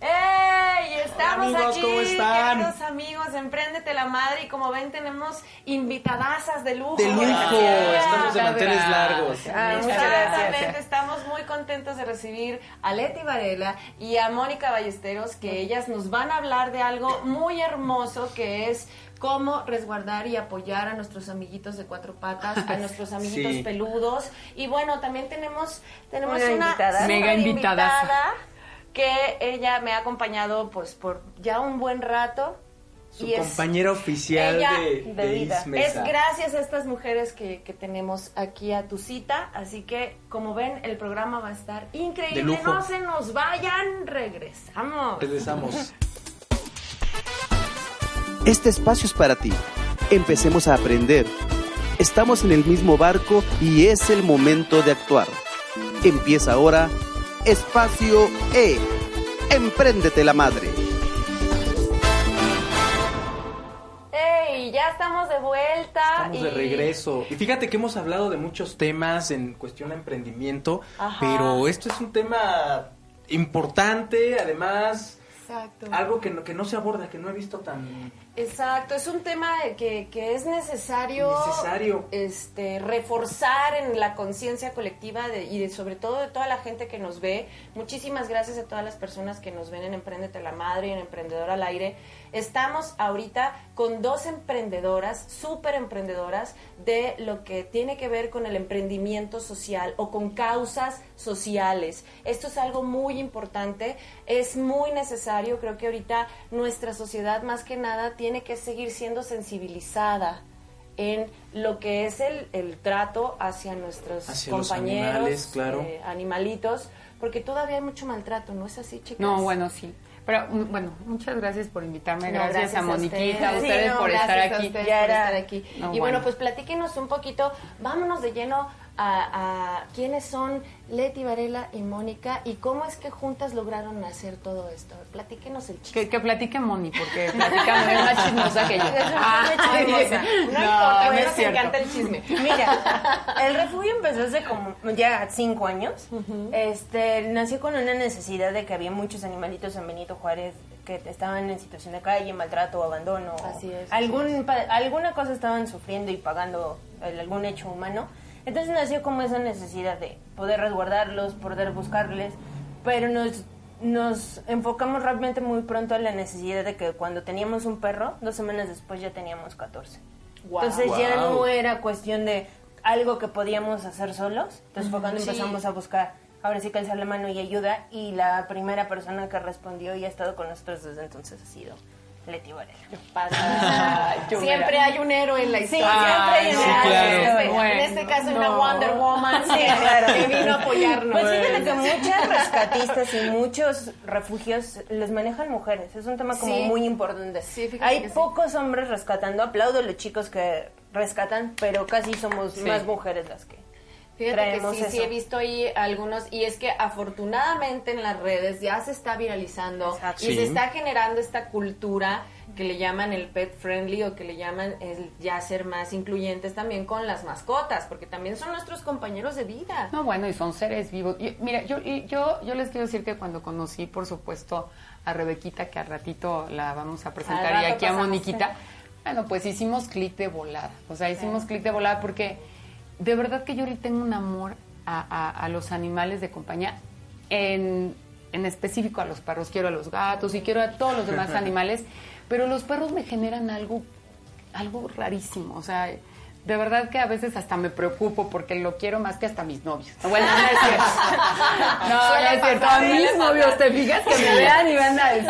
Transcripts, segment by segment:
¡Ey! Estamos Hola, amigos, aquí, ¿cómo están? queridos amigos, Empréndete la Madre y como ven tenemos invitadasas de lujo. De lujo, Gracias. estamos de manteles largos. Ah, Muchas Exactamente, gracias. estamos muy contentos de recibir a Leti Varela y a Mónica Ballesteros, que ellas nos van a hablar de algo muy hermoso que es cómo resguardar y apoyar a nuestros amiguitos de cuatro patas, a nuestros amiguitos Sí. peludos. Y bueno, también tenemos, tenemos Una una, invitada. súper Mega invitada que ella me ha acompañado pues por ya un buen rato. Su y es- compañera oficial ella de, de de vida. Es gracias a estas mujeres que, que tenemos aquí a tu cita, así que como ven el programa va a estar De increíble, lujo. no se nos vayan, regresamos. Regresamos. Este espacio es para ti. Empecemos a aprender. Estamos en el mismo barco y es el momento de actuar. Empieza ahora Espacio E. Empréndete la madre. ¡Ey! Ya estamos de vuelta. Estamos de regreso. Y fíjate que hemos hablado de muchos temas en cuestión de emprendimiento, Ajá. pero esto es un tema importante, además, Exacto. algo que no, que no se aborda, que no he visto tan... Exacto, es un tema que, que es necesario, Necesario. Este, reforzar en la conciencia colectiva de- y de, sobre todo de toda la gente que nos ve. Muchísimas gracias a todas las personas que nos ven en Emprendete la Madre y en Emprendedor al Aire. Estamos ahorita con dos emprendedoras, súper emprendedoras, de lo que tiene que ver con el emprendimiento social o con causas sociales. Esto es algo muy importante, es muy necesario. Creo que ahorita nuestra sociedad más que nada tiene que seguir siendo sensibilizada en lo que es el, el trato hacia nuestros Hacia compañeros, animales, claro. eh, animalitos, porque todavía hay mucho maltrato, ¿no es así, chicas? No, bueno, sí. Pero mm, bueno, muchas gracias por invitarme, No, gracias, a Moniquita, a ustedes. ustedes Sí, no, por estar a aquí. ustedes Ya por era- estar aquí. No, y bueno, bueno. pues platíquenos un poquito, vámonos de lleno a, a quiénes son Leti Varela y Mónica y cómo es que juntas lograron hacer todo esto. Platíquenos el chisme. Que, que platique Moni, porque platica es más chismosa que yo. Es una Ah, chismosa. No, no, importa, no me es nos cierto. encanta el chisme. Mira, el refugio empezó hace como ya cinco años. Este nació con una necesidad de que había muchos animalitos en Benito Juárez que estaban en situación de calle, maltrato, abandono. Así es, Algún, pa- alguna cosa estaban sufriendo y pagando el- algún hecho humano. Entonces nació como esa necesidad de poder resguardarlos, poder buscarles, pero nos nos enfocamos realmente muy pronto en la necesidad de que cuando teníamos un perro, dos semanas después ya teníamos 14. Guau. Entonces ya no era cuestión de algo que podíamos hacer solos. Entonces fue cuando Sí. empezamos a buscar, ahora sí que alzar la mano y ayuda. Y la primera persona que respondió y ha estado con nosotros desde entonces ha sido Leti Varela. Pasa. Siempre hay un héroe en la Sí, historia. siempre hay un sí, héroe. claro. En este- Bueno, en este caso, una no. Wonder Woman Sí, claro. que vino a apoyarnos. Pues fíjate que muchas rescatistas y muchos refugios los manejan mujeres. Es un tema como Sí. muy importante. Sí, Hay sí. pocos hombres rescatando. Aplaudo a los chicos que rescatan, pero casi somos Sí. más mujeres las que. Fíjate traemos que sí, sí he visto ahí algunos y es que afortunadamente en las redes ya se está viralizando Exacto. y Sí. se está generando esta cultura que le llaman el pet friendly o que le llaman el ya ser más incluyentes también con las mascotas, porque también son nuestros compañeros de vida. No, bueno, y son seres vivos. Y, mira, yo, y yo, yo les quiero decir que cuando conocí, por supuesto, a Rebequita, que al ratito la vamos a presentar, y aquí a. Moniquita, bueno, pues hicimos clic de volada. O sea, hicimos clic de volada porque de verdad que yo le tengo un amor a, a- a los animales de compañía, en, en específico a los perros. Quiero a los gatos y quiero a todos los demás animales, pero los perros me generan algo algo rarísimo, o sea, de verdad que a veces hasta me preocupo porque lo quiero más que hasta mis novios. Bueno, no es cierto. No, no es cierto. A mis novios. ¿te fijas? Que me vean y van a decir.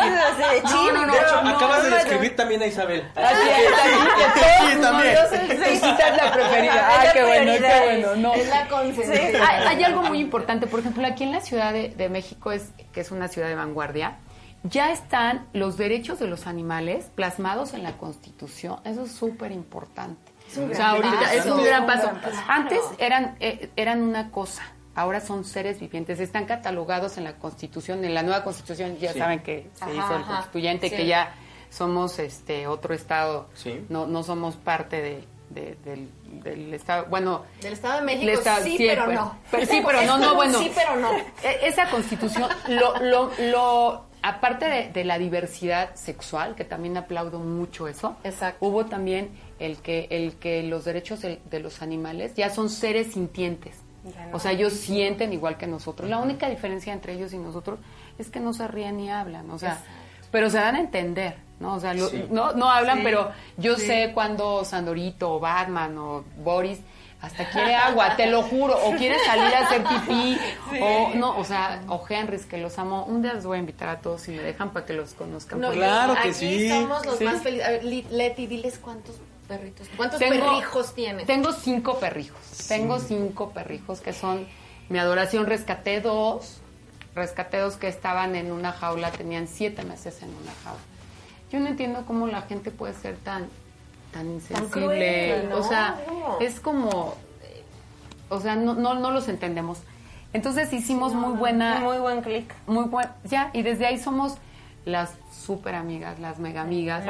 No, no, no. De hecho, no, acabas de no, describir también a Isabel. Así es, que Sí, también. esta es la preferida. La qué bueno, qué bueno. No. Es la Sí, hay, hay algo muy importante, por ejemplo, aquí en la Ciudad de, de México, es, que es una ciudad de vanguardia, ya están los derechos de los animales plasmados en la Constitución. Eso es súper importante. O sea, ahorita es un gran paso. Antes eran, eh, eran una cosa, ahora son seres vivientes. Están catalogados en la Constitución, en la nueva Constitución, ya Sí. saben que se Ajá, hizo el ajá. constituyente, Sí. que ya somos este otro estado, Sí. no, no somos parte de, de- del, del estado, bueno, Del Estado de México Estado- sí, sí, pero no. pero sí, pero no, no, bueno. Sí, pero no. E- Esa constitución, lo, lo, lo, aparte de, de la diversidad sexual, que también aplaudo mucho eso, Exacto. hubo también el que, el que los derechos de, de los animales ya son seres sintientes. O sea, ellos sienten igual que nosotros. La única diferencia entre ellos y nosotros es que no se ríen ni hablan. O sea, pero se dan a entender, ¿no? O sea, lo- Sí. no, no hablan, pero yo sé cuando Sandorito o Batman o Boris hasta quiere agua, te lo juro, o quiere salir a hacer pipí, o no, o sea, o Henrys, que los amo. Un día los voy a invitar a todos si me dejan para que los conozcan. No, Claro que aquí sí. somos los Sí. más felices. A ver, Li- Leti, diles cuántos perritos, cuántos Tengo- perrijos tienes. Tengo cinco perrijos. Tengo cinco perrijos que son mi adoración. Rescaté dos. Rescaté dos que estaban en una jaula, tenían siete meses en una jaula. Yo no entiendo cómo la gente puede ser tan, tan insensible. cruel, ¿no? O sea, es como. eh, O sea, no, no, no los entendemos. Entonces hicimos muy buena Muy buen clic. muy buen, ya, y desde ahí somos las súper amigas, las mega amigas.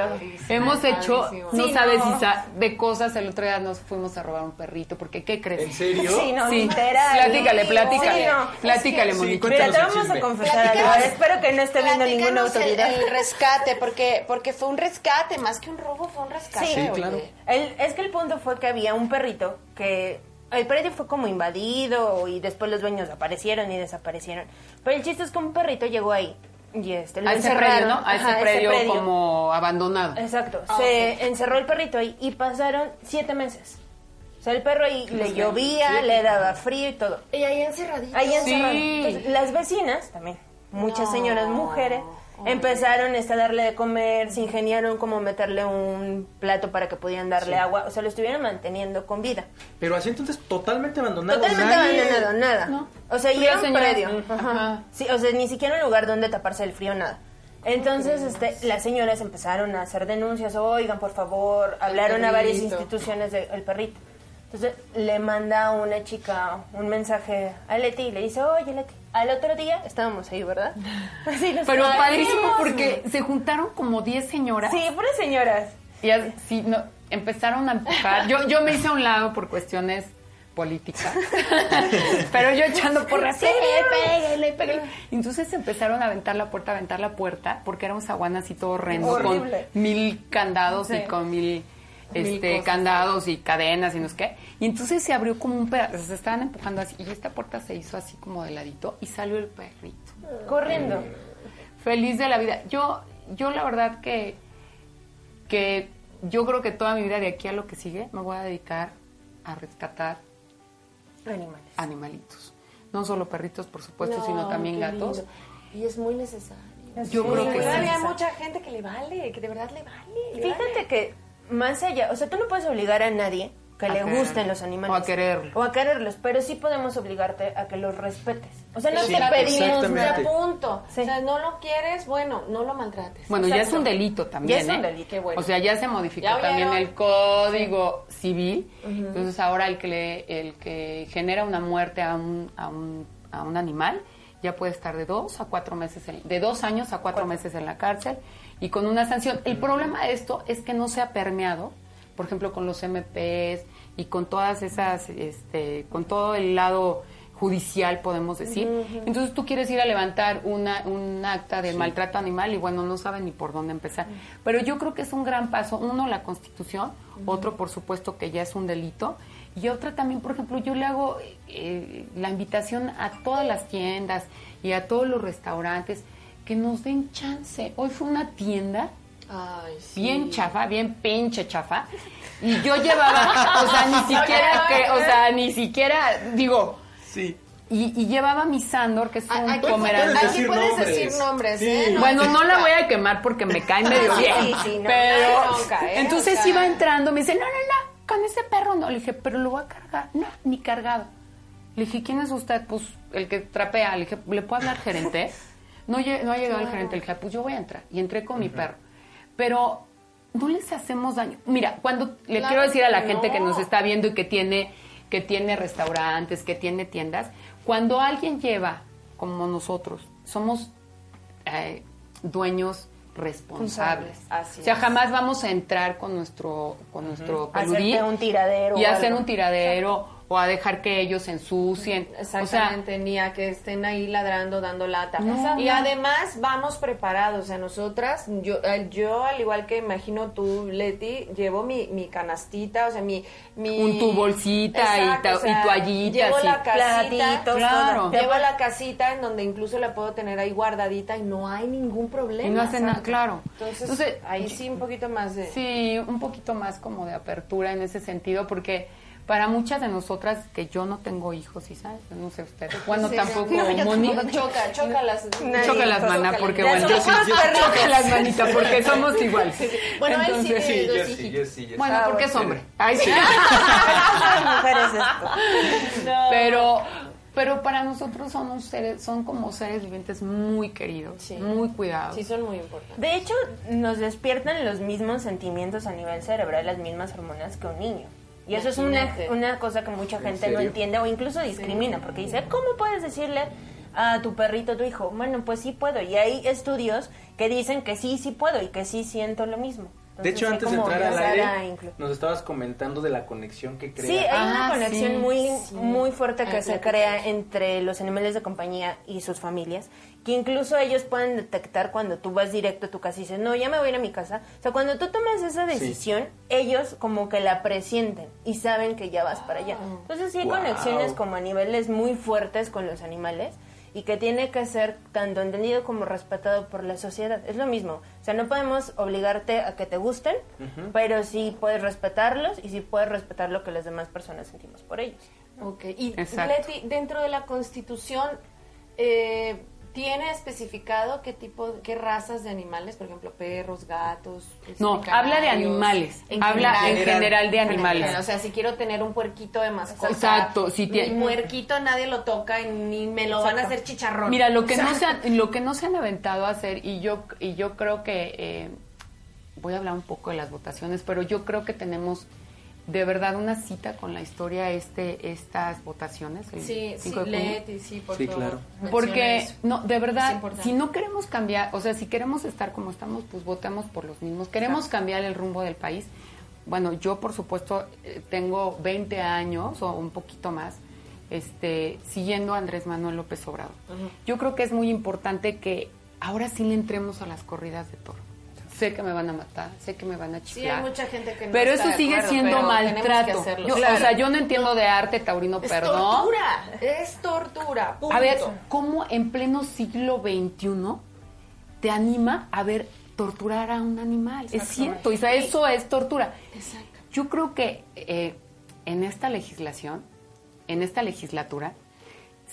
Hemos hecho, no Sí, sabes, no. Isa, de cosas. El otro día nos fuimos a robar un perrito, porque ¿qué crees? ¿En serio? Sí, no, Sí. literal. Platícale, platícale. Sí, no. Platícale, Sí. Mira, te vamos a confesar algo. Espero que no esté viendo ninguna el- autoridad. El, rescate, porque, porque fue un rescate, más que un robo, fue un rescate. Sí, claro. El- es que el punto fue que había un perrito que el perrito fue como invadido y después los dueños aparecieron y desaparecieron. Pero el chiste es que un perrito llegó ahí y este lo A ese predio, ¿no? A ese Ajá, predio, como abandonado. Exacto. Ah, Se encerró el perrito ahí y pasaron siete meses. O sea, el perro ahí le llovía, le daba frío y todo. Y ahí encerradito. Ahí encerrado. Sí. Entonces, las vecinas también, muchas No. señoras mujeres, empezaron este, a darle de comer, se ingeniaron como meterle un plato para que pudieran darle agua, o sea, lo estuvieron manteniendo con vida. Pero así entonces totalmente abandonado. Totalmente nadie- abandonado, nada. No. O sea, y era un señora. predio. Ajá. ajá. Sí, o sea, ni siquiera un lugar donde taparse el frío, nada. Entonces, este, las señoras empezaron a hacer denuncias, oigan, por favor, hablaron a varias instituciones del perrito. Entonces, le manda una chica un mensaje a Leti y le dice, oye, Leti, al otro día estábamos ahí, ¿verdad? Así nos Pero padrísimo porque se juntaron como 10 señoras. Sí, puras señoras. Y así no, empezaron a empujar. Yo, yo me hice a un lado por cuestiones políticas. Pero yo echando porras, sí, pégale, pégale. Entonces empezaron a aventar la puerta, a aventar la puerta, porque era un zaguán así todo horrendo, Horrible. con mil candados y con Mil este, candados y cadenas y no sé qué. Y entonces se abrió como un pedazo, se estaban empujando así, y esta puerta se hizo así como de ladito, y salió el perrito Corriendo. feliz de la vida. Yo, yo la verdad que, que yo creo que toda mi vida de aquí a lo que sigue me voy a dedicar a rescatar Animales. animalitos. No solo perritos, por supuesto, No, sino también gatos. lindo. Y es muy necesario. Yo creo que sí. hay mucha gente que le vale, que de verdad le vale. le Fíjate vale. que más allá, o sea, tú no puedes obligar a nadie que A le quererlos. gusten los animales. O a quererlos. O a quererlos, pero sí podemos obligarte a que los respetes. O sea, no Sí, te pedimos. Te punto. Sí. O sea, no lo quieres, bueno, no lo maltrates. Bueno, ya es un delito también. Ya es un ¿eh? delito. Qué bueno. O sea, ya se modificó ¿Ya también el código civil. Entonces ahora el que le- el que genera una muerte a un, a un, a un animal ya puede estar de dos a cuatro meses, en- de dos años a cuatro meses en la cárcel y con una sanción. El problema de esto es que no se ha permeado, por ejemplo, con los MPs y con todas esas, este, con todo el lado judicial, podemos decir. Entonces tú quieres ir a levantar una, un acta de maltrato animal y bueno, no saben ni por dónde empezar. Pero yo creo que es un gran paso. Uno, la constitución, otro, por supuesto, que ya es un delito. Y otra también, por ejemplo, yo le hago eh, la invitación a todas las tiendas y a todos los restaurantes que nos den chance. Hoy fue una tienda Ay, sí. bien chafa, bien pinche chafa. Y yo llevaba, o sea, ni siquiera que, o sea, ni siquiera, digo, Sí. y, y llevaba mi Sandor, que es un Aquí, pomeranian. puedes aquí puedes nombres. decir nombres, Sí. ¿eh? Bueno, no la voy a quemar porque me cae medio Sí, bien. sí, no, pero no bronca, ¿eh? entonces O sea- iba entrando, me dice, no, no, no, con ese perro no. Le dije, pero lo voy a cargar. No, ni cargado. Le dije, ¿quién es usted? Pues el que trapea. Le dije, ¿le puedo hablar gerente? No, no ha llegado el gerente. Le dije, pues yo voy a entrar. Y entré con mi perro. Pero no les hacemos daño. Mira, cuando le Claro quiero decir a la que gente que no. nos está viendo y que tiene, que tiene restaurantes, que tiene tiendas, cuando alguien lleva, como nosotros, somos eh, dueños responsables. Así o sea, es. jamás vamos a entrar con nuestro, con nuestro pelurí Hacerte un tiradero y hacer un tiradero o a dejar que ellos se ensucien. Exactamente, ni a que estén ahí ladrando, dando lata. No. Y además vamos preparados, o sea, nosotras, yo, yo al igual que imagino tú, Leti, llevo mi, mi canastita, o sea, mi... mi Un tu bolsita y Exacto, ta- o sea, y toallitas Llevo y la casita, platitos, Claro. todo. llevo la casita en donde incluso la puedo tener ahí guardadita y no hay ningún problema. Y no hace nada, claro. Entonces, Entonces, ahí sí un poquito más de... Sí, un poquito más como de apertura en ese sentido, porque para muchas de nosotras que yo no tengo hijos, ¿sí sabes? No sé ustedes. Bueno, Sí, tampoco sí. No, yo Moni. tampoco. Choca, choca las... Choca las manas, porque bueno, yo sí, choca las manitas, porque somos iguales. Bueno, él sí Entonces, tiene Sí, Jessy, hijitos. Jessy, Jessy. Bueno, Ah, porque es hombre. Ay, sí. mujeres esto. Pero, pero para nosotros son un seres, son como seres vivientes muy queridos, Sí. muy cuidados. Sí, son muy importantes. De hecho, nos despiertan los mismos sentimientos a nivel cerebral, las mismas hormonas que un niño. Y eso es una, una cosa que mucha gente no entiende o incluso discrimina, porque dice, ¿cómo puedes decirle a tu perrito, a tu hijo? Bueno, pues sí puedo. Y hay estudios que dicen que sí, sí puedo y que sí siento lo mismo. De hecho, antes de entrar al aire, nos estabas comentando de la conexión que crea. Sí, hay una Ah, conexión sí, muy, sí. muy fuerte que Ay, se crea entre los animales de compañía y sus familias, que incluso ellos pueden detectar cuando tú vas directo a tu casa y dices, no, ya me voy a ir a mi casa. O sea, cuando tú tomas esa decisión, ellos como que la presienten y saben que ya vas para allá. Entonces sí hay Wow. conexiones como a niveles muy fuertes con los animales y que tiene que ser tanto entendido como respetado por la sociedad. Es lo mismo. O sea, no podemos obligarte a que te gusten, pero sí puedes respetarlos y sí puedes respetar lo que las demás personas sentimos por ellos. Ok, y Exacto. Leti, dentro de la Constitución, eh, ¿tiene especificado qué tipo, qué razas de animales, por ejemplo, perros, gatos? este, No, habla de animales. En habla general. en general de animales. general, O sea, si quiero tener un puerquito de mascota. Exacto, si tiene- puerquito nadie lo toca y ni me lo van a hacer chicharrón. Mira, lo que, no se han, lo que no se han aventado a hacer, y yo, y yo creo que, eh, voy a hablar un poco de las votaciones, pero yo creo que tenemos de verdad una cita con la historia este estas votaciones. el Sí, sí, 5 de junio. Leti, sí, por Sí, favor. claro. Porque, eso. no, de verdad, si no queremos cambiar, o sea, si queremos estar como estamos, pues votemos por los mismos. Queremos cambiar el rumbo del país. Bueno, yo, por supuesto, eh, tengo 20 años o un poquito más este, siguiendo a Andrés Manuel López Obrador. Yo creo que es muy importante que ahora sí le entremos a las corridas de toro. Sé que me van a matar, sé que me van a Sí, chiflar. hay mucha gente que no Pero está eso sigue acuerdo, siendo que maltrato. Yo- Claro. O sea, yo no entiendo de arte taurino, Es perdón. tortura, es tortura. A ver. ¿cómo en pleno siglo XXI te anima a ver torturar a un animal? Es cierto, o sea, eso es tortura. Yo creo que eh, en esta legislación, en esta legislatura,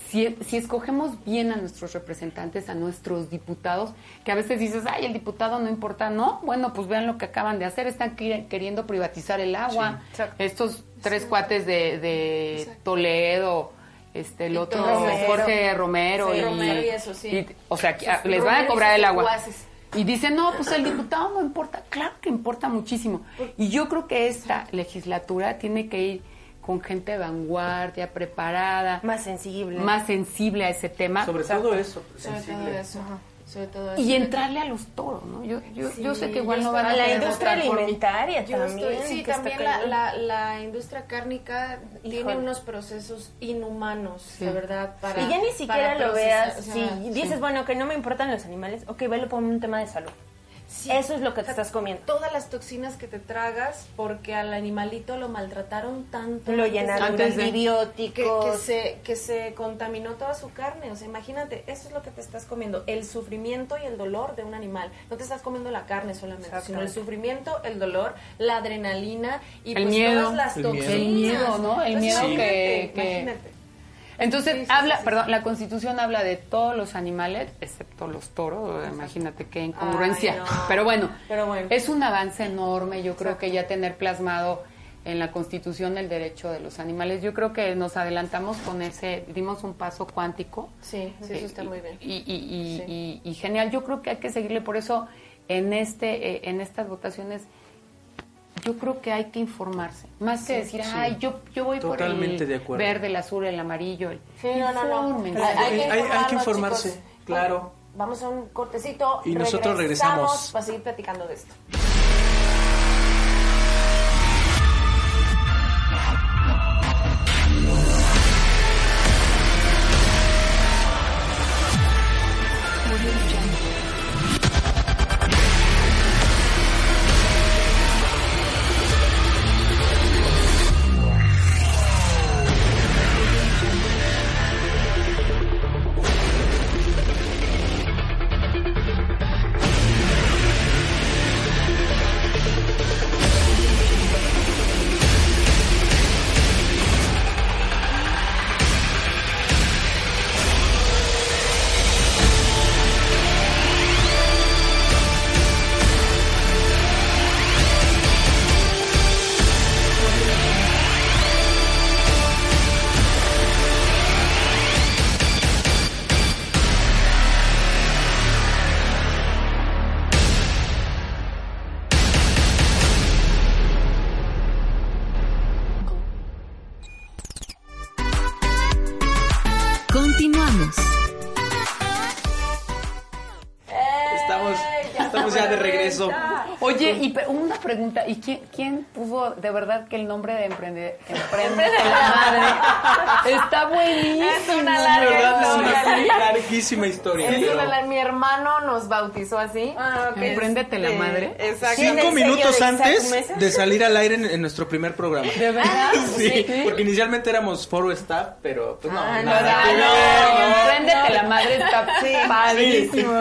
si, si escogemos bien a nuestros representantes, a nuestros diputados, que a veces dices, ay, el diputado no importa, no, bueno, pues vean lo que acaban de hacer, están queriendo privatizar el agua. Estos tres cuates de, de Toledo, este, el otro. Jorge Romero, Sí, y, Romero y eso, sí. y, o sea, que, ah, Sus les van a cobrar el agua. Y dicen, no, pues el diputado no importa. Claro que importa muchísimo. Y yo creo que esta legislatura tiene que ir con gente de vanguardia, preparada, Más sensible. más sensible a ese tema. Sobre todo eso, Sobre todo sensible. eso. Sobre todo eso. y entrarle a los toros, ¿no? Yo, yo, yo sé que igual no van a a la industria votar por mí. alimentaria Yo también. estoy- sí, también la, la, la industria cárnica tiene Híjole. unos procesos inhumanos, de verdad. Para, y ya ni siquiera lo procesar, veas, o sea, si dices, bueno, que no me importan los animales, ok, velo por un tema de salud. Eso es lo que te estás comiendo. Todas las toxinas que te tragas porque al animalito lo maltrataron tanto. Lo llenaron de que, antibióticos. que se, que se contaminó toda su carne. O sea, imagínate, eso es lo que te estás comiendo. El sufrimiento y el dolor de un animal. No te estás comiendo la carne solamente, sino el sufrimiento, el dolor, la adrenalina y El pues miedo. todas las toxinas. El miedo, ¿no? El Entonces, miedo que- imagínate. Entonces, Sí, sí, habla, sí, perdón, la Constitución habla de todos los animales, excepto los toros, imagínate qué incongruencia. Ay, no. Pero bueno, Pero bueno. es un avance enorme, yo creo que ya tener plasmado en la Constitución el derecho de los animales, yo creo que nos adelantamos con ese, dimos un paso cuántico. Sí, sí, eso está Y- muy bien. Y, y- y- Sí. y- y genial, yo creo que hay que seguirle, por eso en, este, eh, en estas votaciones yo creo que hay que informarse, más que decir, sí. ay, yo, yo voy Totalmente por de el acuerdo. verde, el azul, el amarillo. El... Sí, no, no. Hay, hay que Hay- hay que informarnos, informarse, chicos. claro. Vamos a un cortecito. Y nosotros regresamos. Para seguir platicando de esto. Pregunta, ¿y quién, quién de verdad que el nombre de Emprende, Emprende la Madre está buenísimo? Es una larga verdad, es historia. una larguísima historia. Es una mi hermano nos bautizó así. Ah, ok. Empréndete la Este, madre. Exacto. ¿Tiene Cinco minutos antes de salir al aire en, en nuestro primer programa. ¿De verdad? Sí, porque inicialmente éramos foro staff, pero pues no, Ah, no, nada no, no. Emprendete la Madre está padrísimo.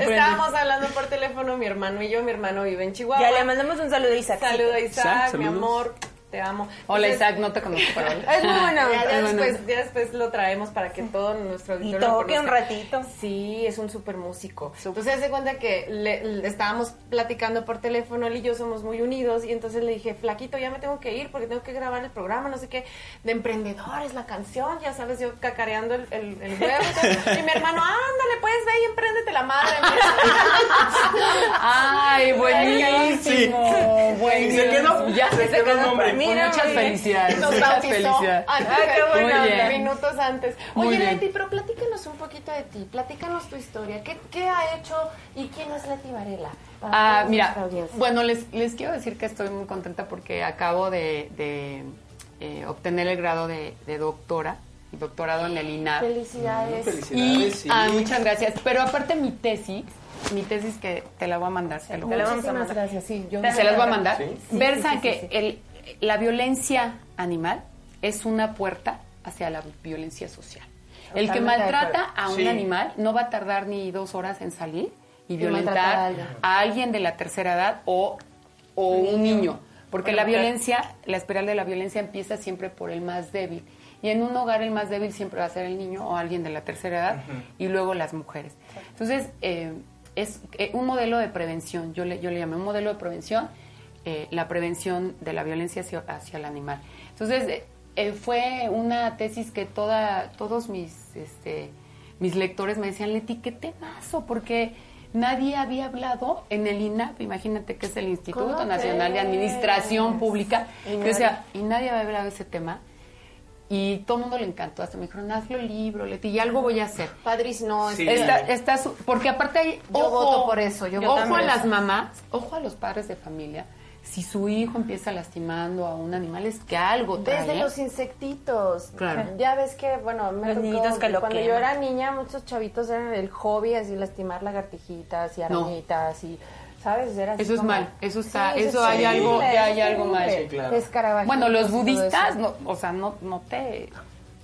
Estábamos hablando por teléfono, mi hermano y yo. Mi hermano vive en Chihuahua. Ya le mandamos un saludo a Isaac. Saluda Isaac, Isaac, mi amor. Te amo. Hola Entonces, Isaac, no te conozco, pero hola. Es muy buena Ya, bueno. después, ya después lo traemos para que todo nuestro Y auditorio lo toque un ratito. Sí, es un súper músico. Entonces, se cuenta que le, le estábamos platicando por teléfono, él y yo somos muy unidos, y entonces le dije, flaquito, ya me tengo que ir porque tengo que grabar el programa, no sé qué, de emprendedores, la canción, ya sabes, yo cacareando el, el, el huevo. entonces, y mi hermano, ándale, pues ve y empréndete la madre. Ay, buenísimo, buenísimo. Y se quedó, ya se quedó el nombre. Mira, muchas felicidades. Nos muchas bautizó felicidades. antes Ah, qué bien. minutos antes. Muy Oye, bien. Leti, pero platícanos un poquito de ti, platícanos tu historia. ¿Qué, qué ha hecho y quién es Leti Varela? Ah, mira, bueno, les, les quiero decir que estoy muy contenta porque acabo de, de, eh, obtener el grado de, de doctora, doctorado en el INAP. Felicidades. Y, Felicidades, sí. ah, muchas gracias. Pero aparte mi tesis, mi tesis que te la voy a mandar, se lo Te la vamos a Muchísimas mandar. gracias, sí. Yo se las voy a mandar. Sí. Versa sí, sí, que sí. El, la violencia animal es una puerta hacia la violencia social. El que maltrata a un Sí. animal no va a tardar ni dos horas en salir y, a violentar alguien. a alguien de la tercera edad o, o un niño. Porque la violencia, la espiral de la violencia empieza siempre por el más débil. Y en un hogar el más débil siempre va a ser el niño o alguien de la tercera edad y luego las mujeres. Entonces, eh, es eh, un modelo de prevención, yo le, yo le llamé un modelo de prevención, eh, la prevención de la violencia hacia, hacia el animal. Entonces, eh, eh, fue una tesis que toda, todos mis, este, mis lectores me decían, Leti, qué temazo, porque nadie había hablado en el INAP, imagínate que es el Instituto ¿Cómo Nacional de? Administración Pública, Y nadie- decía, y nadie había hablado de ese tema. Y todo el mundo le encantó, hasta me dijeron, hazlo el libro, Leti, y algo voy a hacer. Padris, no. Sí. este, Está, está su- porque aparte hay, Yo voto por eso, yo ojo a las mamás, ojo a los padres de familia si su hijo empieza lastimando a un animal es que algo trae. Desde ¿eh? los insectitos. Claro. Ya ves que, bueno, me Los tocó niñitos que lo cuando queman. yo era niña, muchos chavitos eran el hobby, así lastimar lagartijitas y No. arañitas y, ¿sabes? Era así Eso es mal, eso está- Sí, eso es hay algo- ya hay algo mal. Sí, claro. Bueno, los budistas, no, o sea, no, no te...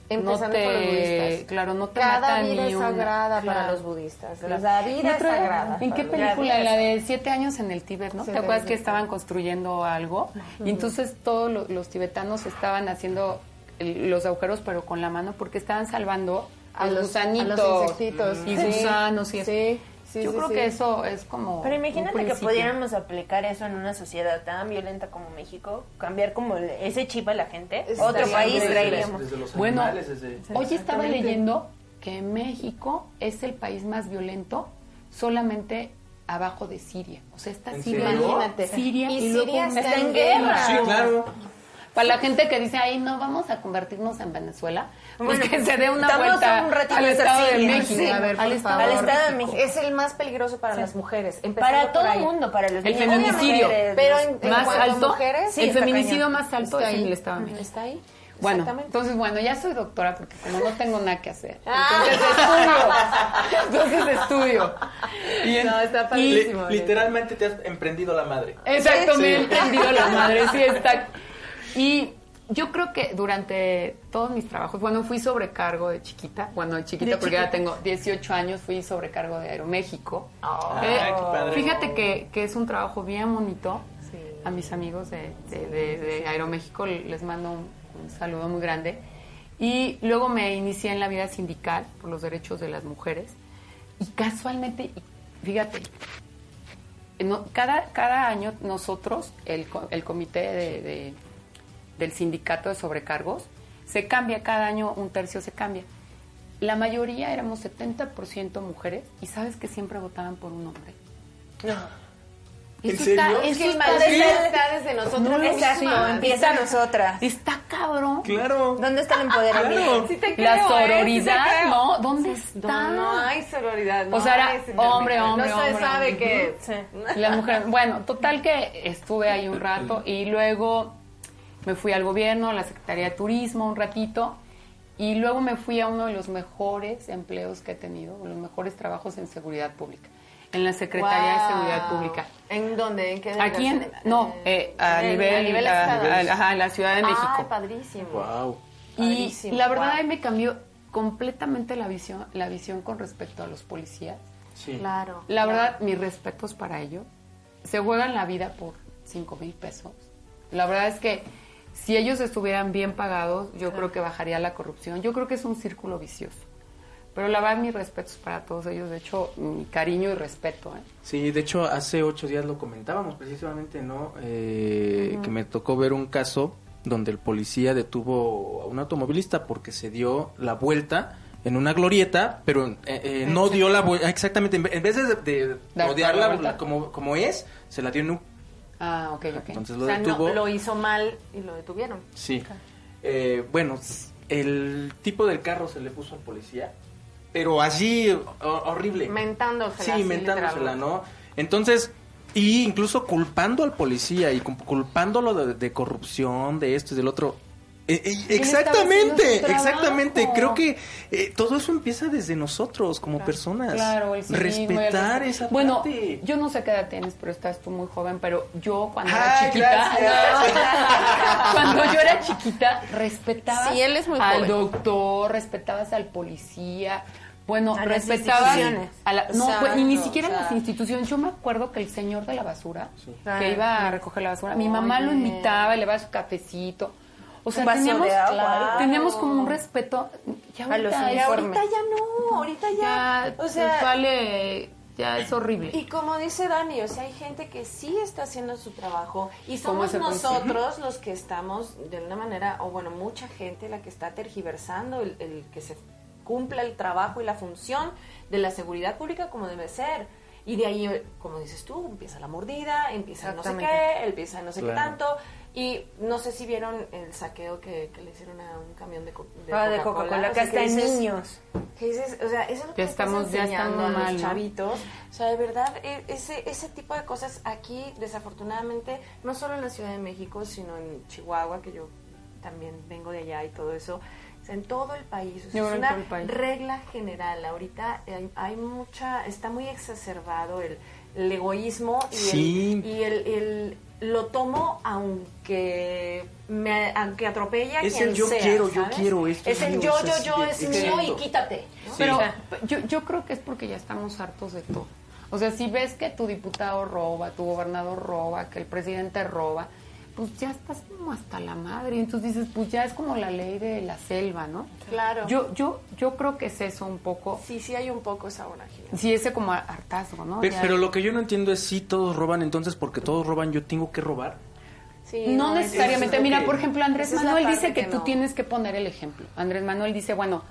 Empezando no te, por los budistas. Claro, no te Cada matan vida ni es una. sagrada para Claro. los budistas. Claro. La vida ¿Y es sagrada. ¿En qué película? La de Siete años en el Tíbet, ¿no? Sí, ¿Te acuerdas que estaban construyendo algo? Y entonces todos lo- los tibetanos estaban haciendo el- los agujeros, pero con la mano, porque estaban salvando a, A los, los- gusanitos. a los insectitos. Y Sí. gusanos y eso. Sí, sí, Yo sí, creo sí. que eso es como. Pero imagínate que pudiéramos aplicar eso en una sociedad tan violenta como México, cambiar como ese chip a la gente. Otro país traeríamos. Desde los Bueno, desde... Hoy estaba leyendo que México es el país más violento solamente abajo de Siria. O sea, está ¿En Siria? Imagínate. Siria Y luego Siria está en en guerra. guerra. Sí, claro. Para la gente que dice, ay, no, vamos a convertirnos en Venezuela, pues Bueno, que se dé una vuelta un al en Estado de. México. Sí, a ver, al por Estado, favor. de Al Estado de México. Es el más peligroso para las mujeres. Para todo el mundo, para los El niños, feminicidio. mujeres, Pero en, en Más alto, mujeres, sí, el feminicidio cañón. más alto Está es en ahí. el Estado de México. Está ahí. Bueno, entonces, bueno, ya soy doctora porque como no tengo nada que hacer. Ah. Entonces estudio. Entonces estudio. Y en- No, está padrísimo. Li- literalmente te has emprendido la madre. Exacto, Sí. me he entendido la madre, sí está. Y yo creo que durante todos mis trabajos, bueno, fui sobrecargo de chiquita, bueno, de chiquita De porque ya tengo 18 años, fui sobrecargo de Aeroméxico. Oh. Eh, Ay, qué padre. Fíjate que, que es un trabajo bien bonito. Sí. A mis amigos de, de, Aeroméxico les mando un, un saludo muy grande. Y luego me inicié en la vida sindical por los derechos de las mujeres. Y casualmente, fíjate, no- cada, cada año nosotros, el, el comité de, de- del sindicato de sobrecargos, se cambia, cada año un tercio se cambia. La mayoría éramos 70% mujeres y sabes que siempre votaban por un hombre. ¿En Eso serio? está- Es que el está- malestar está desde nosotros. No Exacto, Sí. empieza nosotras. Está cabrón. Claro. ¿Dónde está el empoderamiento? Claro. Sí te La creo, ¿eh? Sí te sororidad, creo. ¿no? ¿Dónde está? No, no hay sororidad. No O sea, era hombre, hombre, No se hombre, sabe hombre. que... Sí. La mujer, bueno, total que estuve ahí un rato y luego me fui al gobierno, a la Secretaría de Turismo un ratito y luego me fui a uno de los mejores empleos que he tenido, los mejores trabajos en seguridad pública, en la Secretaría de Seguridad. Pública. ¿En dónde? ¿En qué Aquí en, no, eh, a, en- nivel, a nivel a- ajá, en la Ciudad de México. Ay, padrísimo. Wow. Y la verdad wow. ahí me cambió completamente la visión, la visión con respecto a los policías. Sí. Claro. La claro. verdad, mis respetos para ellos. Se juegan la vida por 5 mil pesos. La verdad es que si ellos estuvieran bien pagados, yo creo que bajaría la corrupción. Yo creo que es un círculo vicioso. Pero la verdad, mis respetos para todos ellos. De hecho, mi cariño y respeto. ¿eh? Sí, de hecho, hace ocho días lo comentábamos precisamente, ¿no? Eh, Que me tocó ver un caso donde el policía detuvo a un automovilista porque se dio la vuelta en una glorieta, pero eh, eh, no dio la vuelta, exactamente, en ve- en vez de, de Dar rodearla la vuelta. como, como es, se la dio en un... Ah, ok, ok. Entonces lo O sea, no, detuvo. lo hizo mal y lo detuvieron. Sí. Eh, bueno, el tipo del carro se le puso al policía, pero así ho- horrible. Mentándosela. Sí, mentándosela. ¿no? Entonces, y incluso culpando al policía y culpándolo de, de corrupción, de esto y del otro. Eh, eh, exactamente, exactamente. Creo que eh, todo eso empieza desde nosotros como personas. Claro, el el Respetar esa Bueno, parte. yo no sé qué edad tienes, pero estás tú muy joven, pero yo cuando Ay, era chiquita, cuando yo era chiquita, respetabas Sí, él es muy al joven. doctor, respetabas al policía, bueno, A las respetabas instituciones. a la- no, Exacto, pues, y ni siquiera o sea. las instituciones. Yo me acuerdo que el señor de la basura, que iba a recoger la basura, mi mamá lo invitaba y le daba su cafecito. O sea, teníamos, de agua. Claro. teníamos como un respeto. Ya A los ahorita Y es- ahorita ya no, ahorita ya. ya, o sea, pues, vale, ya es horrible. Y como dice Dani, o sea, hay gente que sí está haciendo su trabajo y ¿Cómo somos nosotros los que estamos de una manera, o bueno, mucha gente la que está tergiversando el, el que se cumpla el trabajo y la función de la seguridad pública como debe ser. Y de ahí, como dices tú, empieza la mordida, empieza no sé qué, empieza no sé qué tanto. Y no sé si vieron el saqueo que, que le hicieron a un camión de, co- de Ah, de Coca-Cola. Coca-Cola, O que sea, hasta en dices- niños. que dices, o sea, eso es lo que Ya estás estamos- ya enseñando estamos a los mal, ¿no? chavitos. O sea, de verdad, e- ese, ese tipo de cosas aquí, desafortunadamente, no solo en la Ciudad de México, sino en Chihuahua, que yo también vengo de allá y todo eso, o sea, en todo el país. O sea, es una país. regla general. Ahorita hay, hay mucha, está muy exacerbado el, el egoísmo y, Sí. el, y el, el- lo tomo aunque me aunque atropelle a Es quien el yo sea, quiero, yo quiero esto, Es el yo, yo, yo, sí, es mío y quítate. ¿no? Pero O sea, yo, yo creo que es porque ya estamos hartos de todo. O sea, si ves que tu diputado roba, tu gobernador roba, que el presidente roba, pues ya estás como hasta la madre. Y entonces dices, pues ya es como la ley de la selva, ¿no? Claro. Yo, yo, yo creo que es eso un poco. sí, sí hay un poco esa vorágine. Sí, ese como hartazgo, ¿no? Pero lo que yo no entiendo es si todos roban, entonces porque todos roban yo tengo que robar. Sí, No, es- necesariamente. Mira, que- por ejemplo, Andrés esa Manuel dice que, que tú tienes que poner el ejemplo. Andrés Manuel dice, bueno,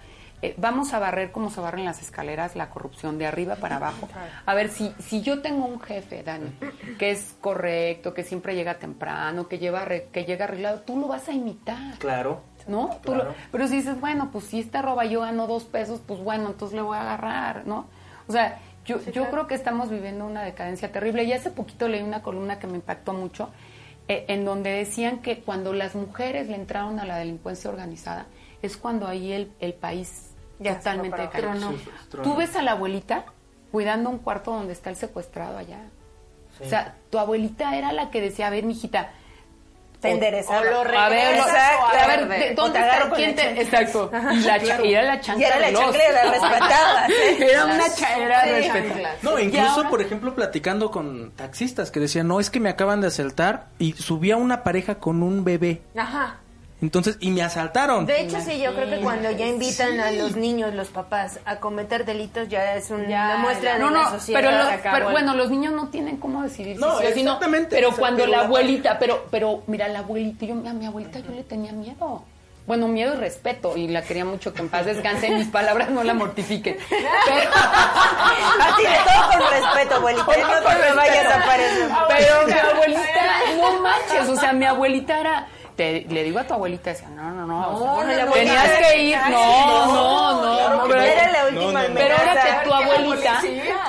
eh, vamos a barrer como se barren las escaleras la corrupción de arriba para abajo. A ver, si, si yo tengo un jefe, Dani, que es correcto, que siempre llega temprano, que, lleva que llega arreglado, tú lo vas a imitar. Claro. ¿no? Tú lo- Claro. pero si dices, bueno, pues si este roba yo gano dos pesos, pues bueno, entonces le voy a agarrar, ¿no? O sea, yo, yo creo que estamos viviendo una decadencia terrible. Y hace poquito leí una columna que me impactó mucho, eh, en donde decían que cuando las mujeres le entraron a la delincuencia organizada, es cuando ahí el, el país Ya totalmente. Sí, sí, tronó. Tú ves a la abuelita cuidando un cuarto donde está el secuestrado allá. O sea, tu abuelita era la que decía, a ver, mijita, Te enderezaba. o lo a ver, regresas lo- o a a ver, ver, ¿de- o ¿dónde está? ¿Quién te- chancla. Exacto. Y la, cha- y era la chancla Y era la de los- chancla y la respetabas, ¿eh? Era una cha- era Sí, respetada. No, incluso, por ejemplo, platicando con taxistas que decían, no, es que me acaban de asaltar y subía una pareja con un bebé. Ajá. Entonces, y me asaltaron. De hecho, sí, yo creo que cuando ya invitan a los niños, los papás, a cometer delitos, ya es una Ya, muestra ya. de No, la no, sociedad. pero, lo- Se acabó pero el- bueno, los niños no tienen cómo decidir. No, si exactamente, Pero cuando pero la la- abuelita, pero, pero mira, la abuelita, yo a mi abuelita yo le tenía miedo. Bueno, miedo y respeto, y la quería mucho que en paz descanse, mis palabras no la mortifiquen. Pero, Así de todo con respeto, abuelita. No te me vayas a aparecer. Pero mi abuelita, no manches, o sea, mi abuelita era, te- le digo a tu abuelita, decía, no, no, no, o sea, no, no, tenías no, que ir, no, no, no, que pero- era la última no, no. pero ahora que tu abuelita,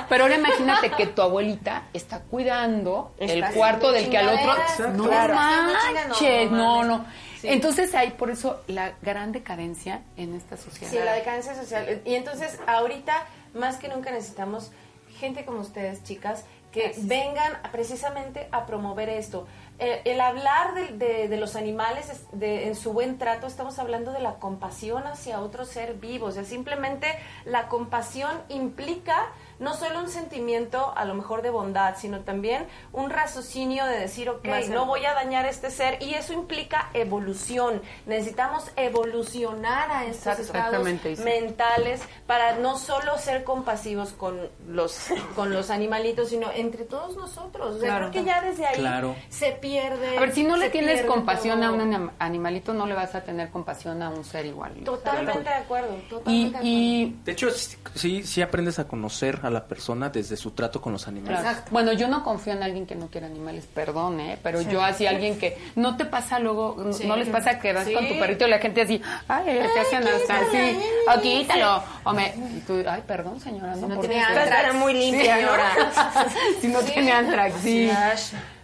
pero ahora imagínate que tu abuelita está cuidando el cuarto del que al otro, no manches, no, no. Sí. Entonces hay por eso la gran decadencia en esta sociedad. Sí, la decadencia social. Y entonces, ahorita, más que nunca necesitamos gente como ustedes, chicas, que vengan precisamente a promover esto. Eh, el hablar de, de- de los animales es- de- en su buen trato, estamos hablando de la compasión hacia otro ser vivo. O sea, simplemente la compasión implica no solo un sentimiento a lo mejor de bondad, sino también un raciocinio de decir, ok, Más no voy a dañar a este ser y eso implica evolución. Necesitamos evolucionar a estos estados mentales para no solo ser compasivos con los con los animalitos, sino entre todos nosotros. O sea, Claro. creo que ya desde ahí Claro. se pierde. A ver, si no le tienes compasión a un anim- animalito, no le vas a tener compasión a un ser igual. Totalmente de acuerdo. Y, Totalmente de y De hecho, sí, sí, aprendes a conocer a la persona desde su trato con los animales. Claro. Bueno, yo no confío en alguien que no quiera animales, perdón, ¿eh? Pero yo así, alguien que no te pasa luego, no- Sí. no les pasa que vas Sí. con tu perrito y la gente así, ay, te hacen hasta así, o quítalo, o me, y tú, ay, perdón, señora, no, no ¿por tiene qué? antrax. Era muy limpia, Señora. si no tiene antrax, sí.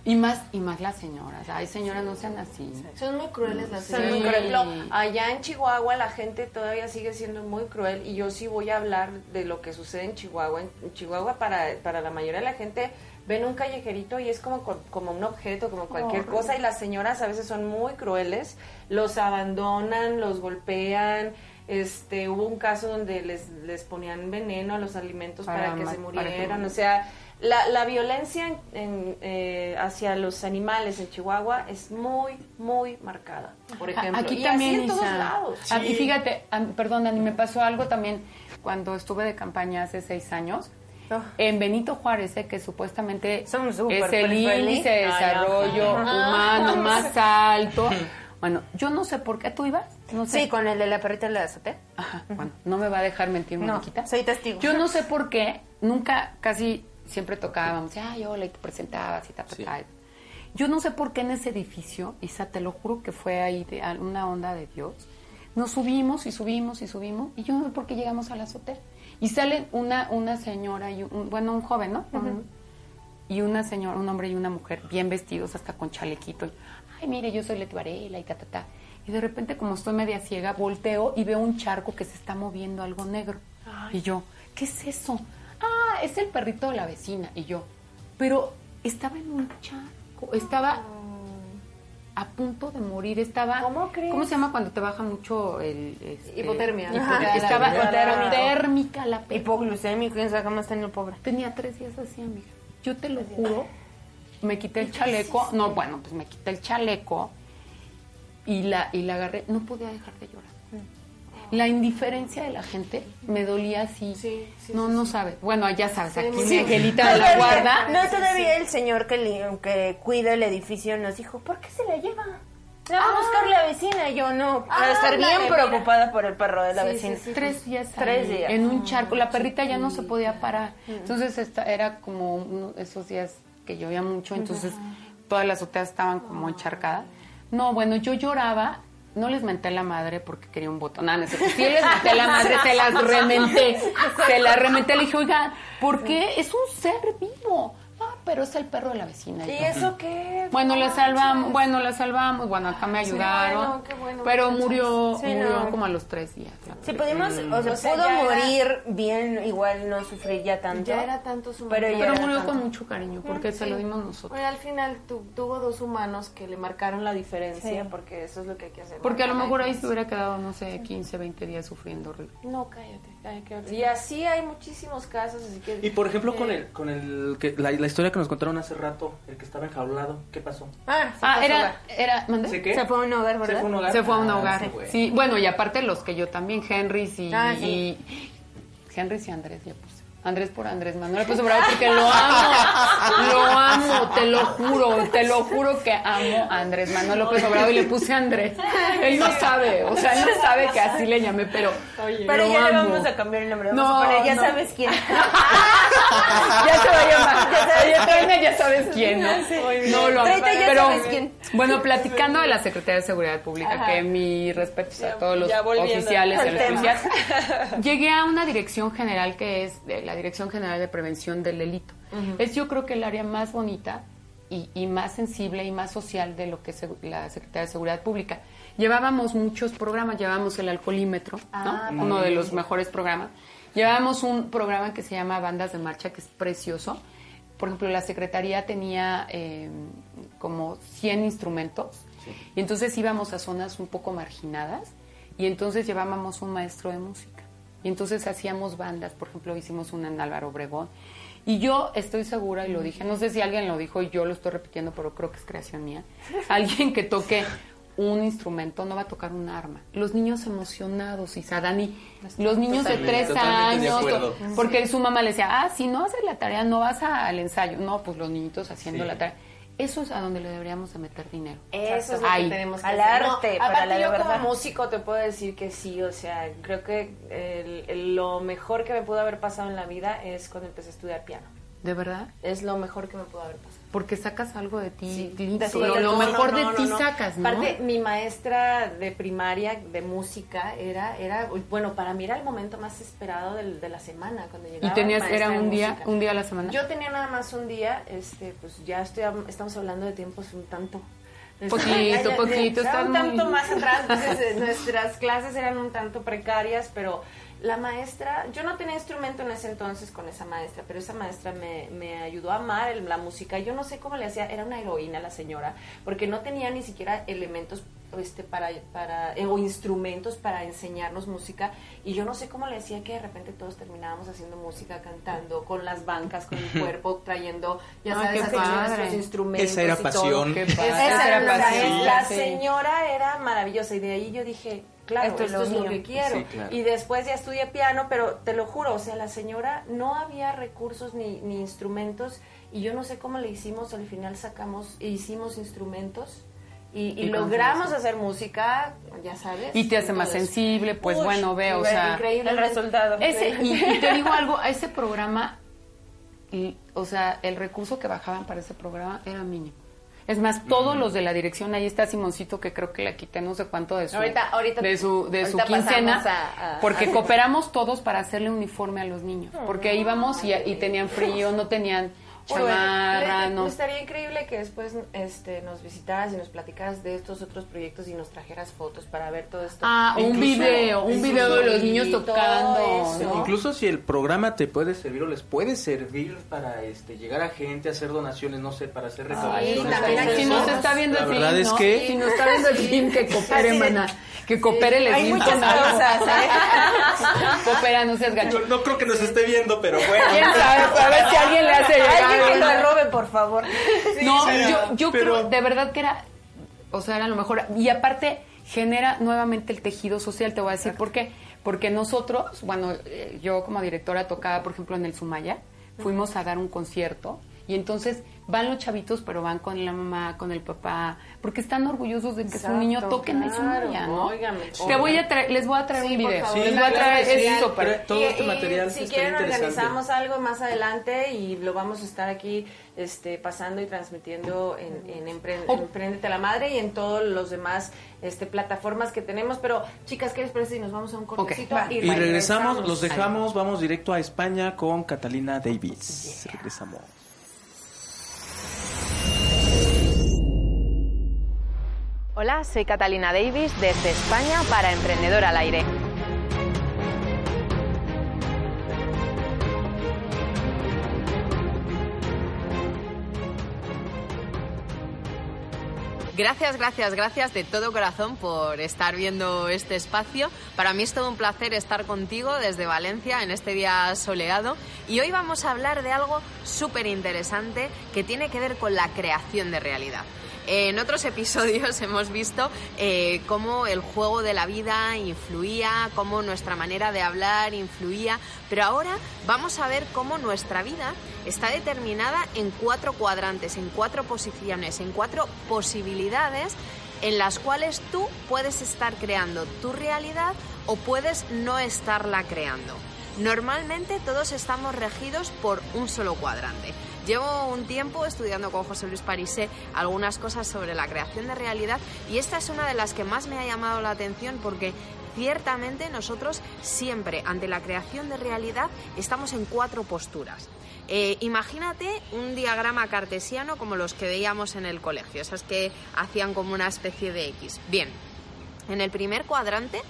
Y más, y más las señoras, ay, señoras, no sean así. Son muy crueles las Sí. señoras. Por ejemplo, allá en Chihuahua la gente todavía sigue siendo muy cruel y yo sí voy a hablar de lo que sucede en Chihuahua. En Chihuahua para, para la mayoría de la gente ven un callejerito y es como, co- como un objeto, como cualquier cosa y las señoras a veces son muy crueles, los abandonan, los golpean. Este, hubo un caso donde les, les ponían veneno a los alimentos para, Para que se que murieran. O sea, la, la violencia en- en, eh, hacia los animales en Chihuahua es muy, muy marcada. Por ejemplo, Aquí y también, así en todos Isa. lados. Ah, Y fíjate, ah, perdón, Dani, me pasó algo también cuando estuve de campaña hace seis años. Oh. En Benito Juárez, eh, que supuestamente Son es el índice de desarrollo humano más alto. Bueno, yo no sé por qué tú ibas. No sé. Sí, con el de la perrita en la azotea. Ajá, bueno, no me va a dejar mentir, No, Moniquita. soy testigo. Yo no sé por qué, nunca, casi siempre tocábamos, ay, hola, y te presentabas y ta, ta, Sí. ta. Yo no sé por qué en ese edificio, Isa, te lo juro que fue ahí de una onda de Dios. Nos subimos y subimos y subimos y yo no sé por qué llegamos a la azotea. Y sale una, una señora, y un, bueno, un joven, ¿no? Y una señora, un hombre y una mujer bien vestidos, hasta con chalequito. Ay, mire, yo soy Leti Varela y ta, ta, ta. Y de repente, como estoy media ciega, volteo y veo un charco que se está moviendo algo negro. Y yo, ¿qué es eso? Es el perrito de la vecina. Y yo, pero estaba en un charco, estaba a punto de morir, estaba... ¿Cómo crees? ¿Cómo se llama cuando te baja mucho el... este, Hipotermia. hipo- Ajá. estaba hipotérmica la pe- Hipoglucémico, quién sabe cómo está en el pobre. Tenía tres días así, amiga. Yo te lo juro, me quité el chaleco, no, bueno, pues me quité el chaleco y la, y la agarré, no podía dejar de llorar. La indiferencia de la gente me dolía así. Sí, sí, no, sí, no sí. sabes. Bueno, ya sabes, aquí sí. mi angelita de la guarda. No, todavía el señor que, que cuida el edificio nos dijo, ¿por qué se la lleva? La va a buscar la vecina. Y yo no, Ah, a estar bien mira. preocupada por el perro de la Sí, vecina. sí, sí. Tres días, Tres días. en un charco. La perrita ya no se podía parar. Entonces esta, era como uno esos días que llovía mucho, entonces todas las azoteas estaban como encharcadas. No, bueno, yo lloraba, no les menté la madre porque quería un botón. No, no es cierto. Sí les menté la madre, se las rementé. Se las rementé, le dije, oiga, ¿por qué? Es un ser vivo. Pero es el perro de la vecina. ¿Y yo, eso qué? bueno, la salvamos, bueno, la salvamos, bueno, acá me ayudaron, bueno, qué bueno, pero murió, Sí, murió no. como a los tres días. Si pudimos, o sea, O sea, pudo ya era- morir bien, igual no sufrir ya tanto. Ya era tanto su Pero Pero murió tanto. con mucho cariño, porque se lo dimos nosotros. Oye, al final tu- tuvo dos humanos que le marcaron la diferencia, Sí. porque eso es lo que hay que hacer. Porque a lo mejor ahí se hubiera quedado, no sé, 15, 20 días sufriendo horrible. No, cállate. Ay. Y así hay muchísimos casos, así que... Y por ejemplo, con eh, el, con el que, la, la historia que nos contaron hace rato, el que estaba enjaulado, ¿qué pasó? Ah, se Ah, fue a su era, era, ¿mandé? ¿Se qué? Se fue a un hogar, Se ¿verdad? fue a un hogar. Se fue a un Ah, hogar. sí, bueno, y aparte los que yo también, Henry y, Ah, sí. y Henry y Andrés ya puse. Andrés por Andrés Manuel pues bravo porque lo amo, lo amo, te lo juro, te lo juro que amo a Andrés Manuel López Obrador y le puse Andrés. Él no sabe, o sea, él no sabe que así le llamé, pero Pero lo ya le amo. vamos a cambiar el nombre. Vamos No, a poner, ya no. sabes quién. ya se va a llamar. Oye, ya sabes quién, ¿no? No, lo amo. Ahorita ya Pero, sabes quién. bueno, platicando de la Secretaría de Seguridad Pública, Ajá. que mi respeto a todos los ya volviendo oficiales y a al los tema. policías, llegué a una dirección general que es de la Dirección General de Prevención del Delito. Es yo creo que el área más bonita y, y más sensible y más social de lo que es la Secretaría de Seguridad Pública. Llevábamos muchos programas, llevábamos el alcoholímetro, Ah, ¿no? uno de los mejores programas. Llevábamos un programa que se llama Bandas de Marcha, que es precioso. Por ejemplo, la Secretaría tenía eh, como 100 instrumentos y entonces íbamos a zonas un poco marginadas y entonces llevábamos un maestro de música. Y entonces hacíamos bandas, por ejemplo, hicimos una en Álvaro Obregón. Y yo estoy segura, y lo dije, no sé si alguien lo dijo y yo lo estoy repitiendo, pero creo que es creación mía. Alguien que toque un instrumento no va a tocar un arma. Los niños emocionados, Isa, Dani, los niños de tres años, porque su mamá le decía, ah, si no haces la tarea, no vas al ensayo. No, pues los niñitos haciendo Sí. la tarea. Eso es a donde le deberíamos de meter dinero. Eso es lo Ahí. que tenemos que Al hacer. arte, No, para aparte la yo verdad. como músico te puedo decir que sí, o sea, creo que el- el- lo mejor que me pudo haber pasado en la vida es cuando empecé a estudiar piano. ¿De verdad? Es lo mejor que me pudo haber pasado. Porque sacas algo de ti. Sí, lo de- mejor no, de ti no. sacas, ¿no? Aparte, mi maestra de primaria de música era, era bueno, para mí era el momento más esperado del- de la semana cuando llegaba. y tenías, era de un día, música. un día a la semana. Yo tenía nada más un día, este, pues ya estoy, estamos hablando de tiempos un tanto. Poquito, Ya, poquito, ya, un muy- tanto más atrás, entonces nuestras clases eran un tanto precarias, pero la maestra, yo no tenía instrumento en ese entonces con esa maestra, pero esa maestra me, me ayudó a amar el- la música. Yo no sé cómo le hacía, era una heroína la señora, porque no tenía ni siquiera elementos este para para eh, o instrumentos para enseñarnos música y yo no sé cómo le decía que de repente todos terminábamos haciendo música cantando con las bancas con el cuerpo trayendo ya Ay, sabes nuestros instrumentos Esa era y todo. pasión. Qué padre. Esa Esa era era la, pasión, la sí. señora era maravillosa y de ahí yo dije, claro, Esto esto, es lo es lo mío. que quiero. Sí, claro. Y después ya estudié piano, pero te lo juro, o sea, la señora no había recursos ni, ni instrumentos y yo no sé cómo le hicimos, al final sacamos e hicimos instrumentos y, y Y logramos confianza. hacer música, ya sabes. Y te hace más sensible, pues uy, bueno, ve, o sea, increíble. El resultado. Ese, y, y te digo algo, a ese programa, y, o sea, el recurso que bajaban para ese programa era mínimo. Es más, todos los de la dirección, ahí está Simoncito, que creo que le quité no sé cuánto de su, Ahorita- ahorita- de su, de su quincena, pasamos a- a- porque a- cooperamos todos para hacerle uniforme a los niños, porque íbamos y, y tenían frío, no tenían chamarra, no. Estaría increíble que después este, nos visitaras y nos platicaras de estos otros proyectos y nos trajeras fotos para ver todo esto. Ah, un Incluso- video, un video de los niños tocando, eso. ¿no? Incluso si el programa te puede servir o les puede servir para este llegar a gente, hacer donaciones, no sé, para hacer recaudaciones. Si nos está viendo La el verdad es que Si nos está viendo el film, que coopere, mana. Que coopere el Hay muchas cosas, ¿eh? Coopera, no seas gacho. no, creo que nos esté viendo, pero bueno. ¿Quién sabe? A ver si alguien le hace llegar. Alguien que lo robe, por favor. no, sí, yo, yo pero- creo de verdad que era, o sea, era lo mejor. Y aparte genera nuevamente el tejido social, te voy a decir por qué. Porque nosotros, bueno, eh, yo como directora tocaba, por ejemplo, en el Sumaya, fuimos a dar un concierto y entonces van los chavitos, pero van con la mamá, con el papá, porque están orgullosos de que su niño toque en el claro, Sumaya, ¿no? óigame, Te voy a traer, les voy a traer Sí, un video. favor. les voy a traer, es todo Y- este y material si quieren organizamos algo más adelante y lo vamos a estar aquí este, pasando y transmitiendo en, en Empre- Oh. Emprendete la Madre y en todos los demás este, plataformas que tenemos. Pero chicas, ¿qué les parece si nos vamos a un cortecito? va. Y regresamos, los dejamos, vamos directo a España con Catalina Davis. Regresamos. Hola, soy Catalina Davis desde España para Emprendedor al Aire. Gracias, gracias, gracias de todo corazón por estar viendo este espacio. Para mí es todo un placer estar contigo desde Valencia en este día soleado y hoy vamos a hablar de algo súper interesante que tiene que ver con la creación de realidad. En otros episodios hemos visto eh, cómo el juego de la vida influía, cómo nuestra manera de hablar influía, pero ahora vamos a ver cómo nuestra vida está determinada en cuatro cuadrantes, en cuatro posiciones, en cuatro posibilidades en las cuales tú puedes estar creando tu realidad o puedes no estarla creando. Normalmente todos estamos regidos por un solo cuadrante. Llevo un tiempo estudiando con José Luis Parisé algunas cosas sobre la creación de realidad y esta es una de las que más me ha llamado la atención porque ciertamente nosotros siempre ante la creación de realidad estamos en cuatro posturas. Eh, imagínate un diagrama cartesiano como los que veíamos en el colegio, esas que hacían como una especie de X. Bien, en el primer cuadrante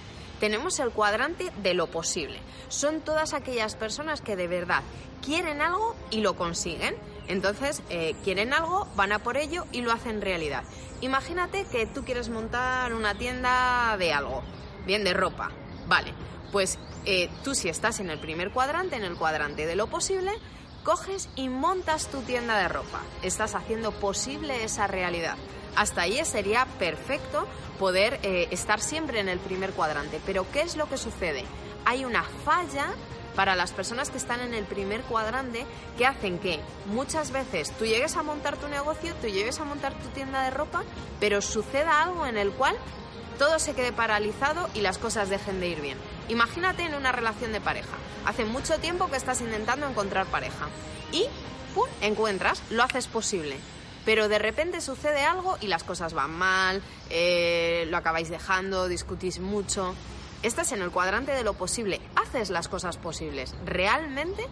tenemos el cuadrante de lo posible. Son todas aquellas personas que de verdad quieren algo y lo consiguen. Entonces, eh, quieren algo, van a por ello y lo hacen realidad. Imagínate que tú quieres montar una tienda de algo, bien de ropa. Vale, pues eh, tú si estás en el primer cuadrante, en el cuadrante de lo posible, coges y montas tu tienda de ropa. Estás haciendo posible esa realidad. Hasta ahí sería perfecto poder eh, estar siempre en el primer cuadrante. Pero ¿qué es lo que sucede? Hay una falla para las personas que están en el primer cuadrante que hacen que muchas veces tú llegues a montar tu negocio, tú llegues a montar tu tienda de ropa, pero suceda algo en el cual todo se quede paralizado y las cosas dejen de ir bien. Imagínate en una relación de pareja. Hace mucho tiempo que estás intentando encontrar pareja y ¡pum! encuentras, lo haces posible. Pero de repente sucede algo y las cosas van mal, eh, lo acabáis dejando, discutís mucho. Estás en el cuadrante de lo posible, haces las cosas posibles. Realmente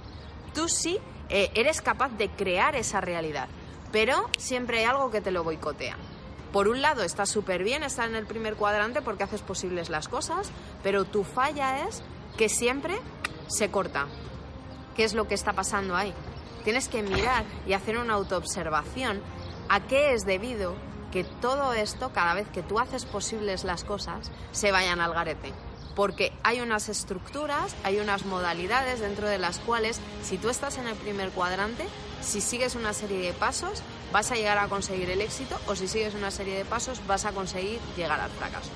tú sí eh, eres capaz de crear esa realidad, pero siempre hay algo que te lo boicotea. Por un lado está súper bien estar en el primer cuadrante porque haces posibles las cosas, pero tu falla es que siempre se corta. ¿Qué es lo que está pasando ahí? Tienes que mirar y hacer una autoobservación a qué es debido que todo esto, cada vez que tú haces posibles las cosas, se vayan al garete. Porque hay unas estructuras, hay unas modalidades dentro de las cuales, si tú estás en el primer cuadrante, si sigues una serie de pasos, vas a llegar a conseguir el éxito o si sigues una serie de pasos, vas a conseguir llegar al fracaso.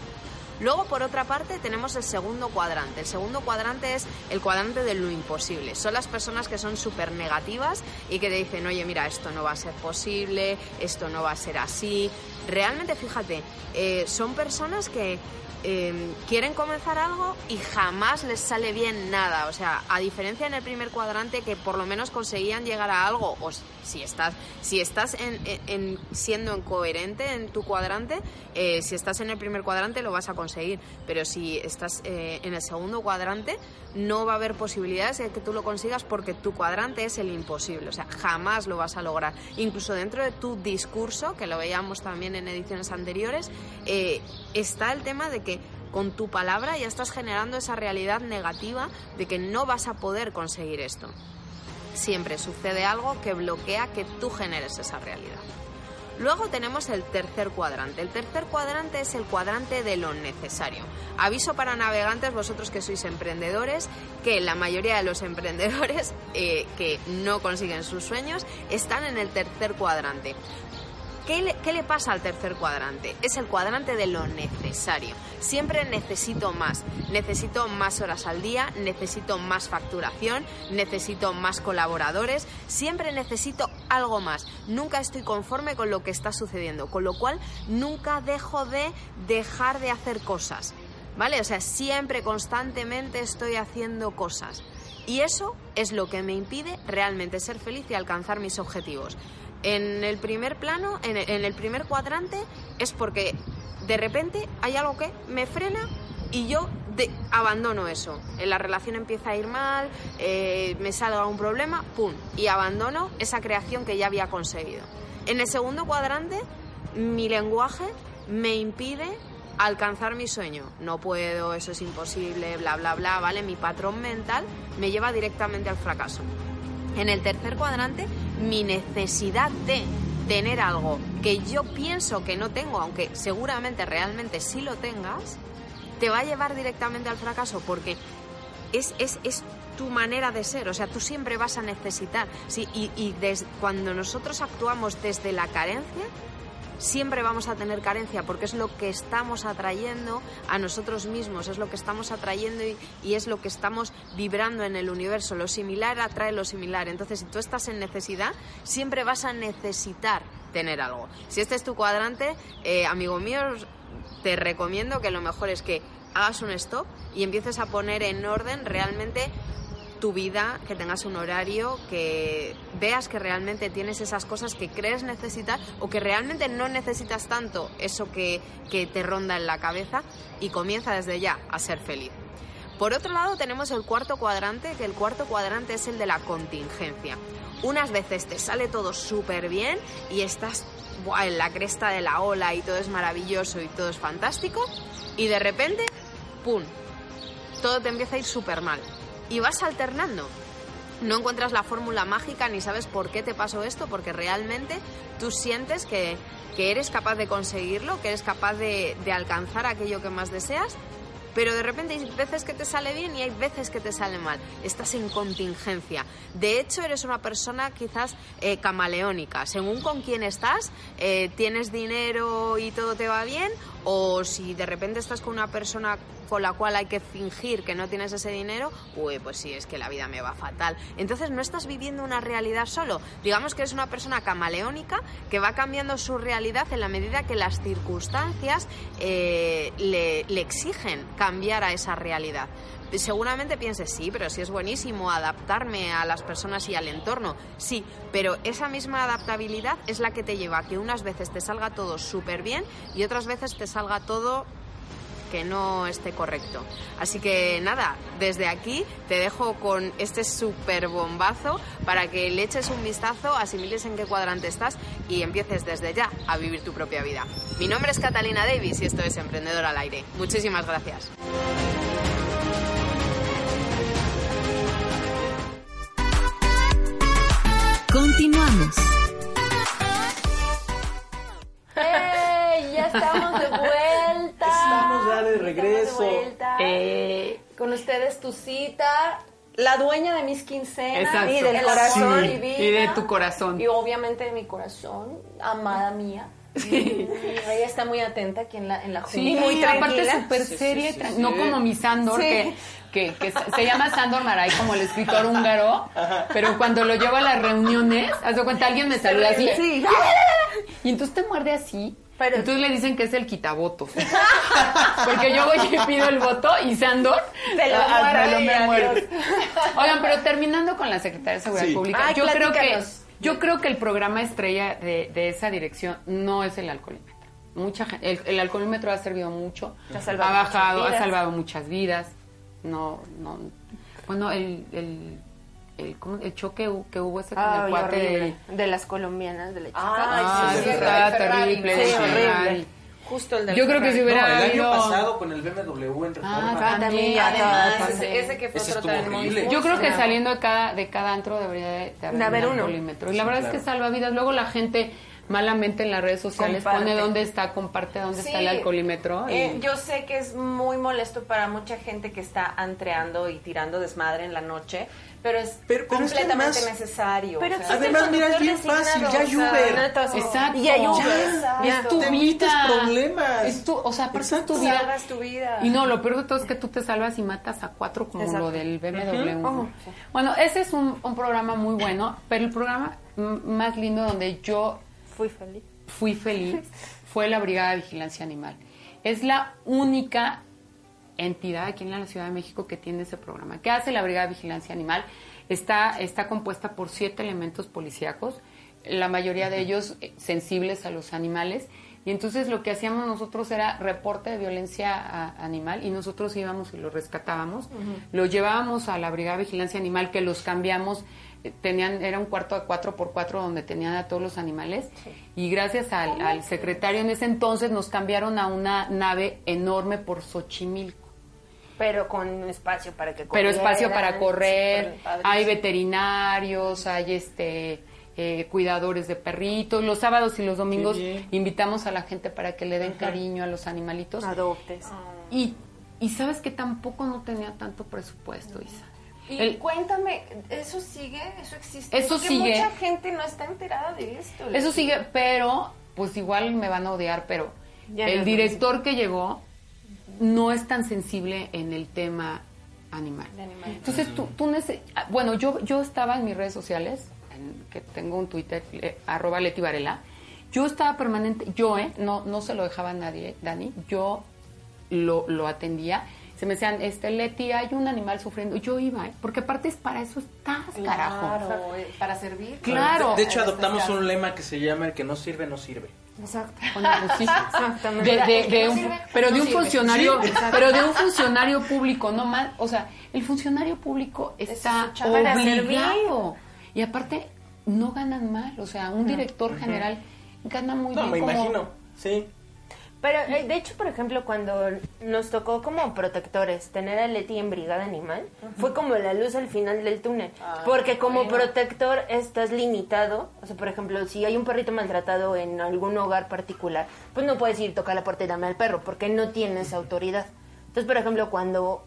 Luego, por otra parte, tenemos el segundo cuadrante. El segundo cuadrante es el cuadrante de lo imposible. Son las personas que son súper negativas y que te dicen, oye, mira, esto no va a ser posible, esto no va a ser así. Realmente, fíjate, eh, son personas que Em, quieren comenzar algo y jamás les sale bien nada. O sea, a diferencia en el primer cuadrante que por lo menos conseguían llegar a algo, o si estás, si estás en, siendo incoherente en tu cuadrante, eh, si estás en el primer cuadrante lo vas a conseguir. Pero si estás eh, en el segundo cuadrante, no va a haber posibilidades de que tú lo consigas porque tu cuadrante es el imposible. O sea, jamás lo vas a lograr. Incluso dentro de tu discurso, que lo veíamos también en ediciones anteriores, eh, está el tema de que con tu palabra ya estás generando esa realidad negativa de que no vas a poder conseguir esto. Siempre sucede algo que bloquea que tú generes esa realidad. Luego tenemos el tercer cuadrante. El tercer cuadrante es el cuadrante de lo necesario. Aviso para navegantes, vosotros que sois emprendedores, que la mayoría de los emprendedores eh, que no consiguen sus sueños están en el tercer cuadrante. ¿Qué le, pasa al tercer cuadrante? Es el cuadrante de lo necesario. Siempre necesito más. Necesito más horas al día, necesito más facturación, necesito más colaboradores, siempre necesito algo más. Nunca estoy conforme con lo que está sucediendo, con lo cual nunca dejo de dejar de hacer cosas. ¿Vale? O sea, siempre, constantemente estoy haciendo cosas. Y eso es lo que me impide realmente ser feliz y alcanzar mis objetivos. En el primer plano, en el, primer cuadrante, es porque de repente hay algo que me frena y yo abandono eso. En la relación empieza a ir mal, eh, me salga un problema, ¡pum! Y abandono esa creación que ya había conseguido. En el segundo cuadrante, mi lenguaje me impide alcanzar mi sueño. No puedo, eso es imposible, bla, bla, bla, ¿vale? Mi patrón mental me lleva directamente al fracaso. En el tercer cuadrante, mi necesidad de tener algo que yo pienso que no tengo, aunque seguramente realmente sí lo tengas, te va a llevar directamente al fracaso porque es, es, es tu manera de ser, o sea, tú siempre vas a necesitar. Sí, y y cuando nosotros actuamos desde la carencia, siempre vamos a tener carencia porque es lo que estamos atrayendo a nosotros mismos, es lo que estamos atrayendo y, es lo que estamos vibrando en el universo. Lo similar atrae lo similar. Entonces, si tú estás en necesidad, siempre vas a necesitar tener algo. Si este es tu cuadrante, eh, amigo mío, te recomiendo que lo mejor es que hagas un stop y empieces a poner en orden realmente tu vida, que tengas un horario, que veas que realmente tienes esas cosas que crees necesitar o que realmente no necesitas tanto eso que, que te ronda en la cabeza y comienza desde ya a ser feliz. Por otro lado tenemos el cuarto cuadrante, que el cuarto cuadrante es el de la contingencia. Unas veces te sale todo súper bien y estás en la cresta de la ola y todo es maravilloso y todo es fantástico y de repente, ¡pum! Todo te empieza a ir súper mal y vas alternando. No encuentras la fórmula mágica ni sabes por qué te pasó esto, porque realmente tú sientes que, eres capaz de conseguirlo, que eres capaz de, de alcanzar aquello que más deseas pero de repente hay veces que te sale bien y hay veces que te sale mal. Estás en contingencia. De hecho, eres una persona quizás eh, camaleónica. Según con quién estás, eh, tienes dinero y todo te va bien, o si de repente estás con una persona con la cual hay que fingir que no tienes ese dinero, uy, pues sí, es que la vida me va fatal. Entonces no estás viviendo una realidad solo. Digamos que eres una persona camaleónica que va cambiando su realidad en la medida que las circunstancias eh, le, le exigen cambiar a esa realidad seguramente pienses, sí, pero sí es buenísimo adaptarme a las personas y al entorno. Sí, pero esa misma adaptabilidad es la que te lleva a que unas veces te salga todo súper bien y otras veces te salga todo que no esté correcto. Así que nada, desde aquí te dejo con este super bombazo para que le eches un vistazo, asimiles en qué cuadrante estás y empieces desde ya a vivir tu propia vida. Mi nombre es Catalina Davis y esto es Emprendedor al Aire. Muchísimas gracias. Estamos de vuelta. Estamos ya de regreso. Eh, con ustedes tu cita, la dueña de mis quincenas y del corazón y, vida, y de tu corazón. Y obviamente de mi corazón, amada mía. Sí. Ella está muy atenta aquí en la, en la junta. Sí, muy aparte tranquila. súper Sí, seria, sí, sí, no sí. como mi Sandor, Sí. que, que, que se- se llama Sandor Maray como el escritor húngaro, pero cuando lo llevo a las reuniones, haz de cuenta, alguien me saluda así, Sí. y entonces te muerde así, Pero- entonces le dicen que es el quitavotos. Porque yo voy y pido el voto y Sandor Te lo ah, muerde, me lo- me muerde. Oigan, pero terminando con la Secretaría de Seguridad Sí. Pública, Ay, yo creo que yo creo que el programa estrella de, de esa dirección no es el alcoholímetro. Mucha gente, el, el alcoholímetro ha servido mucho, Ha salvado ha bajado, muchas ha vidas. salvado muchas vidas. No, no, bueno, el, el, el, ¿cómo? el choque que hubo ese con Ay, el cuate de- De las colombianas, de la chica. Ah, sí, sí, sí, está terrible, ¿no? sí, el horrible. Ferrari. Justo el del Yo creo que si hubiera No, el año pasado con el BMW en Reforma. Ah, también, Además, ese, ese que fue Ese otro horrible. Yo creo que saliendo de cada, de cada antro debería de, de haber, De haber un uno. alcoholímetro. Y la Sí, verdad es que salva vidas. Luego la gente malamente en las redes sociales Comparte. pone dónde está, comparte dónde está el alcoholímetro. y- Eh, yo sé que es muy molesto para mucha gente que está antreando y tirando desmadre en la noche, pero es Pero- pero es que completamente además- necesario. Pero o sea, Además, mira, es bien fácil, ya hay Uber. sí. Exacto. Y hay Uber. Ya, Ya. es tu te vida. evitas problemas. Es tu, o sea, aparte es tu Exacto. vida. salvas tu vida. Y no, lo peor de todo es que tú te salvas y matas a cuatro como Exacto. lo del BMW. Ujú. Bueno, ese es un, un programa muy bueno, pero el programa mm, más lindo donde yo Fui feliz. fui feliz fue la Brigada de Vigilancia Animal. Es la única entidad aquí en la Ciudad de México que tiene ese programa. ¿Qué hace la Brigada de Vigilancia Animal? Está, está compuesta por siete elementos policíacos, la mayoría de ellos eh, sensibles a los animales. Y entonces lo que hacíamos nosotros era reporte de violencia animal y nosotros íbamos y lo rescatábamos. Lo llevábamos a la Brigada de Vigilancia Animal que los cambiamos. eh, Tenían, era un cuarto de cuatro por cuatro donde tenían a todos los animales y gracias al, al secretario en ese entonces nos cambiaron a una nave enorme por Xochimilco. Pero con espacio para que Pero espacio para corrieran. correr, hay veterinarios, hay este eh, cuidadores de perritos. Los sábados y los domingos invitamos a la gente para que le den cariño a los animalitos. Adoptes. Y, y sabes que tampoco no tenía tanto presupuesto, Isa. Y El- cuéntame, ¿eso sigue? ¿Eso existe? Eso sigue. mucha gente no está enterada de esto. Eso sigue, pero pues igual me van a odiar, pero Ya el director que llegó no es tan sensible en el tema animal. Entonces tú, tú ah, bueno, yo, yo estaba en mis redes sociales, en- que tengo un Twitter, eh, arroba Leti Varela, yo estaba permanente, yo, eh, no, no se lo dejaba a nadie, Dani, yo lo, lo atendía. Se me decían, este, Leti, hay un animal sufriendo. Yo iba, ¿eh? porque aparte es para eso estás, carajo. Claro, para servir. Claro. De, de hecho, adoptamos especial. un lema que se llama el que no sirve, no sirve. Exacto. Bueno, sí. Exactamente. De, no un, pero de no un funcionario, Sí, pero de un funcionario público, no más, o sea, el funcionario público está obligado y aparte no ganan mal, o sea, un director general gana muy No, bien me como- imagino. Sí. Pero eh, de hecho, por ejemplo, cuando nos tocó como protectores tener a Leti en Brigada Animal, fue como la luz al final del túnel. porque como protector estás limitado. O sea, por ejemplo, si hay un perrito maltratado en algún hogar particular, pues no puedes ir a tocar la puerta y dame al perro, porque no tienes autoridad. Entonces, por ejemplo, cuando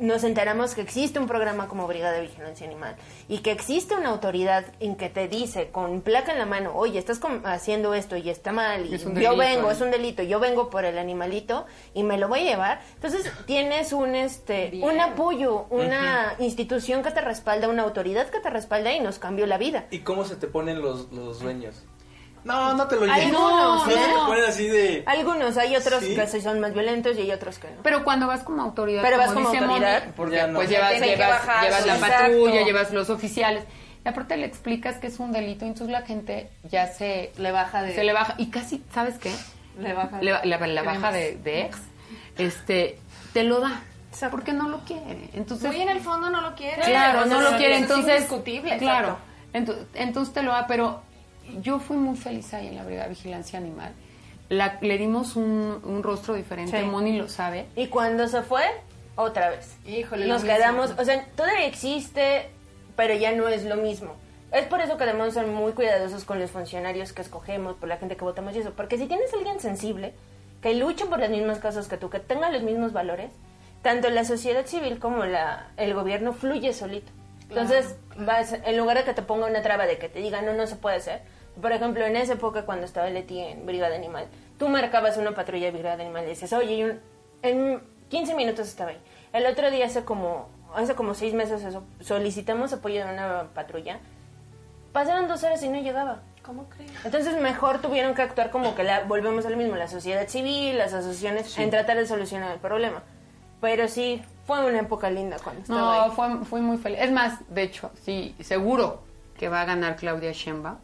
nos enteramos que existe un programa como Brigada de Vigilancia Animal y que existe una autoridad en que te dice con placa en la mano, oye, estás com- haciendo esto y está mal, y Es yo delito, vengo, ¿eh? es un delito, yo vengo por el animalito y me lo voy a llevar. Entonces tienes un este un apoyo, una institución que te respalda, una autoridad que te respalda y nos cambió la vida. ¿Y cómo se te ponen los, los dueños? No, no te lo Algunos, llevo. No, te no. ponen así de... Algunos, hay otros Sí. que son más violentos y hay otros que no. Pero cuando vas como autoridad, Pero vas como como dice autoridad, Moni, porque ya no. pues llevas, llevas, bajar, llevas la exacto. patrulla, llevas los oficiales. Y aparte le explicas que es un delito, y entonces la gente ya se Le baja de... se le baja y casi, ¿sabes qué? Le baja Le- la, la baja de, de ex, este, te lo da, porque no lo quiere. Entonces, Muy en el fondo no lo quiere. claro, O no lo eso quiere, es entonces, indiscutible. claro, exacto. ento- entonces te lo da, pero yo fui muy feliz ahí en la Brigada de Vigilancia Animal. La- le dimos un, un rostro diferente, Sí. Moni lo sabe. Y cuando se fue, otra vez. Híjole, Nos quedamos, o sea, todavía existe, pero ya no es lo mismo. Es por eso que debemos ser muy cuidadosos con los funcionarios que escogemos, por la gente que votamos y eso. Porque si tienes a alguien sensible, que luche por las mismas causas que tú, que tenga los mismos valores, tanto la sociedad civil como la, el gobierno fluye solito. Entonces, vas, en lugar de que te ponga una traba de que te diga no, no se puede hacer, por ejemplo, en esa época cuando estaba Leti en Brigada Animal, tú marcabas una patrulla de Brigada Animal y decías, oye, en 15 minutos estaba ahí. El otro día, hace como, hace como seis meses, eso, solicitamos apoyo de una patrulla. Pasaron dos horas y no llegaba. ¿Cómo crees? Entonces mejor tuvieron que actuar como que la, volvemos al mismo, la sociedad civil, las asociaciones, en tratar de solucionar el problema. Pero sí, fue una época linda cuando estaba No, ahí. fue, fue muy feliz. Es más, de hecho, sí, seguro que va a ganar Claudia Sheinbaum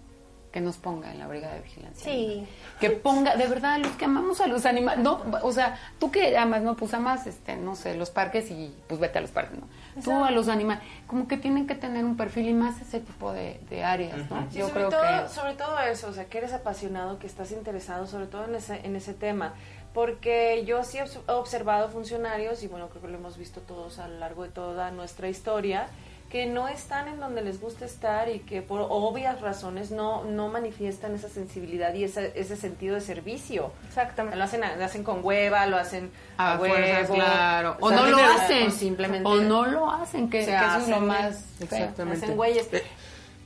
que nos ponga en la brigada de vigilancia. Sí. Que ponga, de verdad, los que amamos a los animales. No, o sea, tú que amas, no, pues amas, este, no sé, los parques y pues vete a los parques, ¿no? Tú a los animales, como que tienen que tener un perfil y más ese tipo de, de áreas, ¿no? Sí, Yo sobre creo todo, que... sobre todo eso, o sea, que eres apasionado, que estás interesado sobre todo en ese, en ese tema. Porque yo sí he obs- he observado funcionarios, y bueno, creo que lo hemos visto todos a lo largo de toda nuestra historia, que no están en donde les gusta estar y que por obvias razones no, no manifiestan esa sensibilidad y ese, ese sentido de servicio. Exactamente. Lo hacen, a- lo hacen con hueva, lo hacen a, A fuerzas, claro. O no lo hacen. O simplemente O no lo hacen, que, se que eso es lo hacen, más feo. Exactamente. hacen güeyes.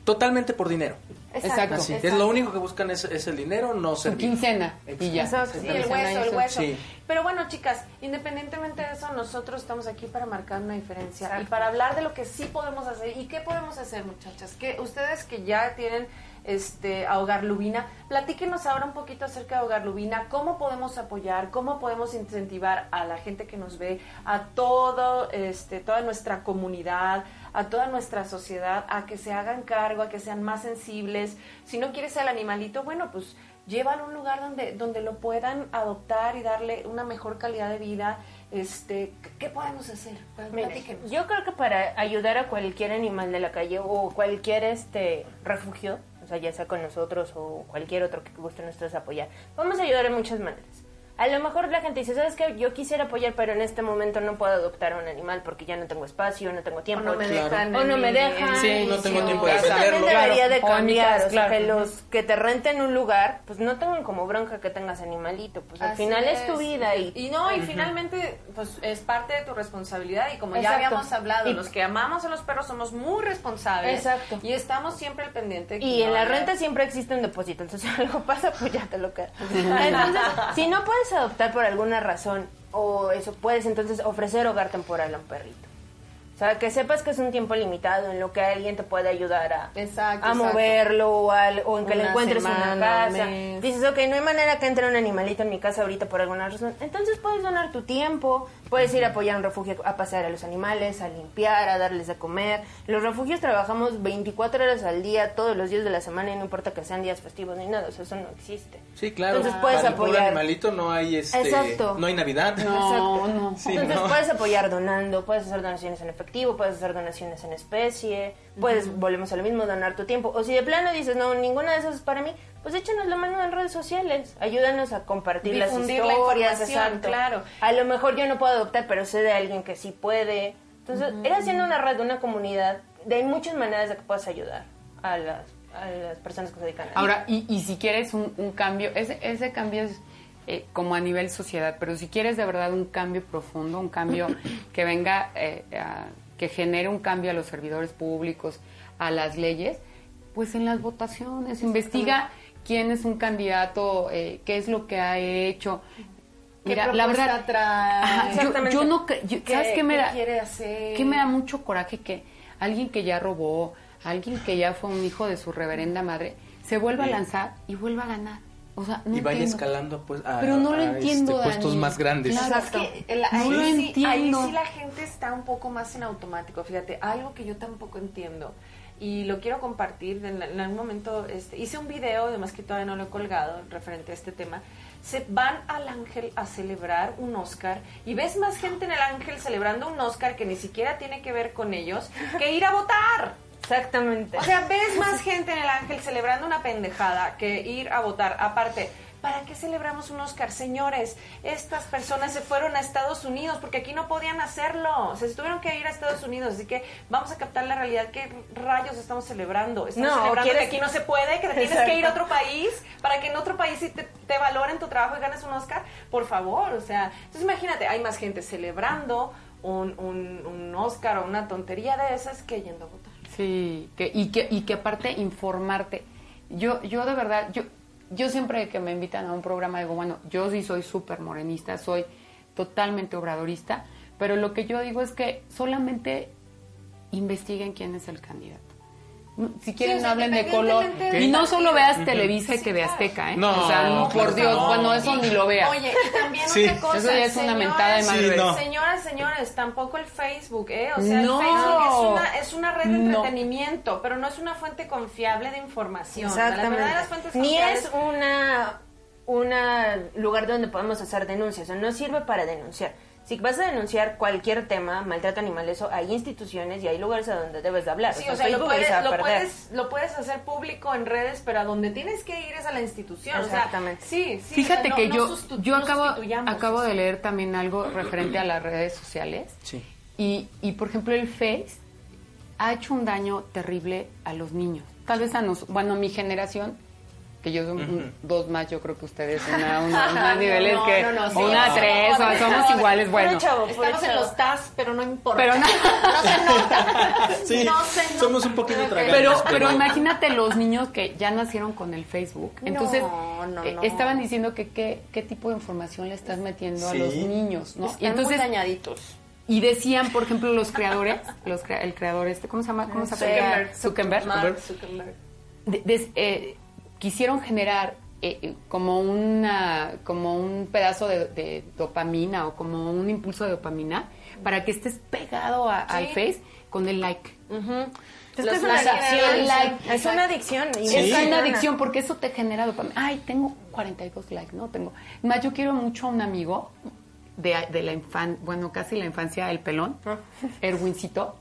Totalmente por dinero. Exacto. Así, es lo único que buscan es, es el dinero, no Su servir. quincena y ya. Exacto. Sí, el hueso, el hueso. Sí. Pero bueno, chicas, independientemente de eso, nosotros estamos aquí para marcar una diferencia y para hablar de lo que sí podemos hacer y qué podemos hacer, muchachas. Que ustedes que ya tienen este a Hogar Lubina, platíquenos ahora un poquito acerca de Hogar Lubina, cómo podemos apoyar, cómo podemos incentivar a la gente que nos ve, a todo este toda nuestra comunidad, a toda nuestra sociedad a que se hagan cargo, a que sean más sensibles. Si no quieres al animalito, bueno, pues llévalo a un lugar donde, donde lo puedan adoptar y darle una mejor calidad de vida. Este, ¿qué- ¿Qué podemos hacer? Pues, yo creo que para ayudar a cualquier animal de la calle o cualquier este refugio, o sea, ya sea con nosotros o cualquier otro que guste nosotros apoyar, vamos a ayudar de muchas maneras. A lo mejor la gente dice, ¿sabes qué? Yo quisiera apoyar, pero en este momento no puedo adoptar a un animal porque ya no tengo espacio, no tengo O tiempo. no me Claro. dejan. O no me dejan. Sí, no tengo tiempo de Eso también defenderlo. debería de. O cambiar, o sea, claro. que los que te renten un lugar, pues no tengan como bronca que tengas animalito, pues al Así final es. tu vida y... y no y finalmente pues es parte de tu responsabilidad y como ya habíamos hablado Y- los que amamos a los perros somos muy responsables Exacto. y estamos siempre al pendiente que Y en la haya- renta siempre existe un depósito, entonces si algo pasa, pues ya te lo quedas. Entonces, si no puedes adoptar por alguna razón, o eso, puedes entonces ofrecer hogar temporal a un perrito. O sea, que sepas que es un tiempo limitado en lo que alguien te puede ayudar a, Exacto, a exacto. moverlo o, al- o en que Una encuentres en semana, una un casa. mes. Dices, ok, no hay manera que entre un animalito en mi casa ahorita por alguna razón. Entonces puedes donar tu tiempo, puedes ir a apoyar a un refugio, a pasear a los animales, a limpiar, a darles de comer. Los refugios trabajamos 24 horas al día, todos los días de la semana y no importa que sean días festivos ni nada, o sea, eso no existe. Sí, claro. Entonces puedes Para el apoyar. animalito no hay este, Exacto. no hay Navidad. No, Exacto. no. Sí, Entonces ¿no? puedes apoyar donando, puedes hacer donaciones en efectivo, puedes hacer donaciones en especie, puedes, volvemos a lo mismo, donar tu tiempo. O si de plano dices, no, ninguna de esas es para mí, pues échanos la mano en redes sociales, ayúdanos a compartir las Difundir la historias, exacto. claro. A lo mejor yo no puedo adoptar, pero sé de alguien que sí puede. Entonces, ir haciendo una red, una comunidad, de hay muchas maneras de que puedas ayudar a las, a las personas que se dedican a eso. Ahora, y, y si quieres un, un cambio, ese, ese cambio es eh, como a nivel sociedad, pero si quieres de verdad un cambio profundo, un cambio que venga, eh, a- que genere un cambio a los servidores públicos, a las leyes, pues en las votaciones, investiga quién es un candidato, eh, qué es lo que ha hecho. ¿Qué la verdad, trae? Yo, yo no, yo- ¿sabes qué me da? quiere hacer? que me da mucho coraje que alguien que ya robó, alguien que ya fue un hijo de su reverenda madre, se vuelva a lanzar y vuelva a ganar. O sea, no y vaya entiendo. escalando pues a, Pero no lo a, entiendo, este, puestos más grandes. Claro. Es que el- No ahí, lo sí, ahí entiendo. sí la gente está un poco más en automático. Fíjate, algo que yo tampoco entiendo y lo quiero compartir. En, en algún momento este, hice un video, además que todavía no lo he colgado, referente a este tema. Se van al Ángel a celebrar un Oscar y ves más gente en el Ángel celebrando un Oscar que ni siquiera tiene que ver con ellos que ir a votar. Exactamente. O sea, ves más gente en el Ángel celebrando una pendejada que ir a votar. Aparte, ¿para qué celebramos un Oscar? Señores, estas personas se fueron a Estados Unidos porque aquí no podían hacerlo. Se tuvieron que ir a Estados Unidos. Así que vamos a captar la realidad. ¿Qué rayos estamos celebrando? Estamos No, celebrando que ¿quieres- aquí no se puede, que te tienes Exacto. que ir a otro país para que en otro país sí te, te valoren tu trabajo y ganes un Oscar. Por favor, o sea. Entonces imagínate, hay más gente celebrando un, un, un Oscar o una tontería de esas que yendo a votar. Sí, que, y, que, y que aparte informarte. yo, yo de verdad, yo, yo siempre que me invitan a un programa digo, bueno, yo sí soy súper morenista, soy totalmente obradorista, pero lo que yo digo es que solamente investiguen quién es el candidato. No, Si quieren, o sea, no hablen de color. Y no solo veas Televisa y que de Azteca, ¿eh? No, o sea, no, por Dios, no. bueno, eso ni lo vea. Oye, y también Sí. otra cosa. Eso ya es una mentada de madre. Sí, no. Señoras, señores, tampoco el Facebook, ¿eh? O sea, No. el Facebook es una, es una red de No. entretenimiento, pero no es una fuente confiable de información. Exactamente. Ni es una una lugar donde podemos hacer denuncias, o sea, no sirve para denunciar. Si vas a denunciar cualquier tema, maltrato animal, eso, hay instituciones y hay lugares a donde debes de hablar. Sí, sea, o sea, lo puedes, lo, puedes, lo puedes hacer público en redes, pero a donde tienes que ir es a la institución. Exactamente. O sea, sí, sí. Fíjate o sea, que no- yo, yo acabo, acabo de leer también algo referente a las redes sociales. Sí. Y, y, por ejemplo, el Face ha hecho un daño terrible a los niños. Tal vez a nos, bueno, mi generación, que yo soy un- dos más, yo creo que ustedes, una, una, más niveles No, que no, no, sí, una, no, tres, no, o no, somos no, iguales, bueno. chavo, Estamos en los TAS, pero no importa. Pero no- Sí, No se nota. somos un poquito tragantes. Pero, pero imagínate los niños que ya nacieron con el Facebook. Entonces, No, no, eh, estaban diciendo que qué, qué tipo de información le estás metiendo a Sí. los niños, ¿no? Están y entonces, muy dañaditos. y decían, por ejemplo, los creadores, los crea- el creador este, ¿cómo se llama? ¿Cómo se llama? Zuckerberg. Zuckerberg. De- des- eh, quisieron generar eh, eh, como una como un pedazo de, de dopamina o como un impulso de dopamina para que estés pegado a- al Face con el like. Los que es una like, es una adicción. y Es una adicción porque eso te genera dopamina. Ay, tengo 42 likes, ¿no? Tengo. Más, yo quiero mucho a un amigo de, de la infancia, bueno, casi la infancia, el pelón, Erwincito.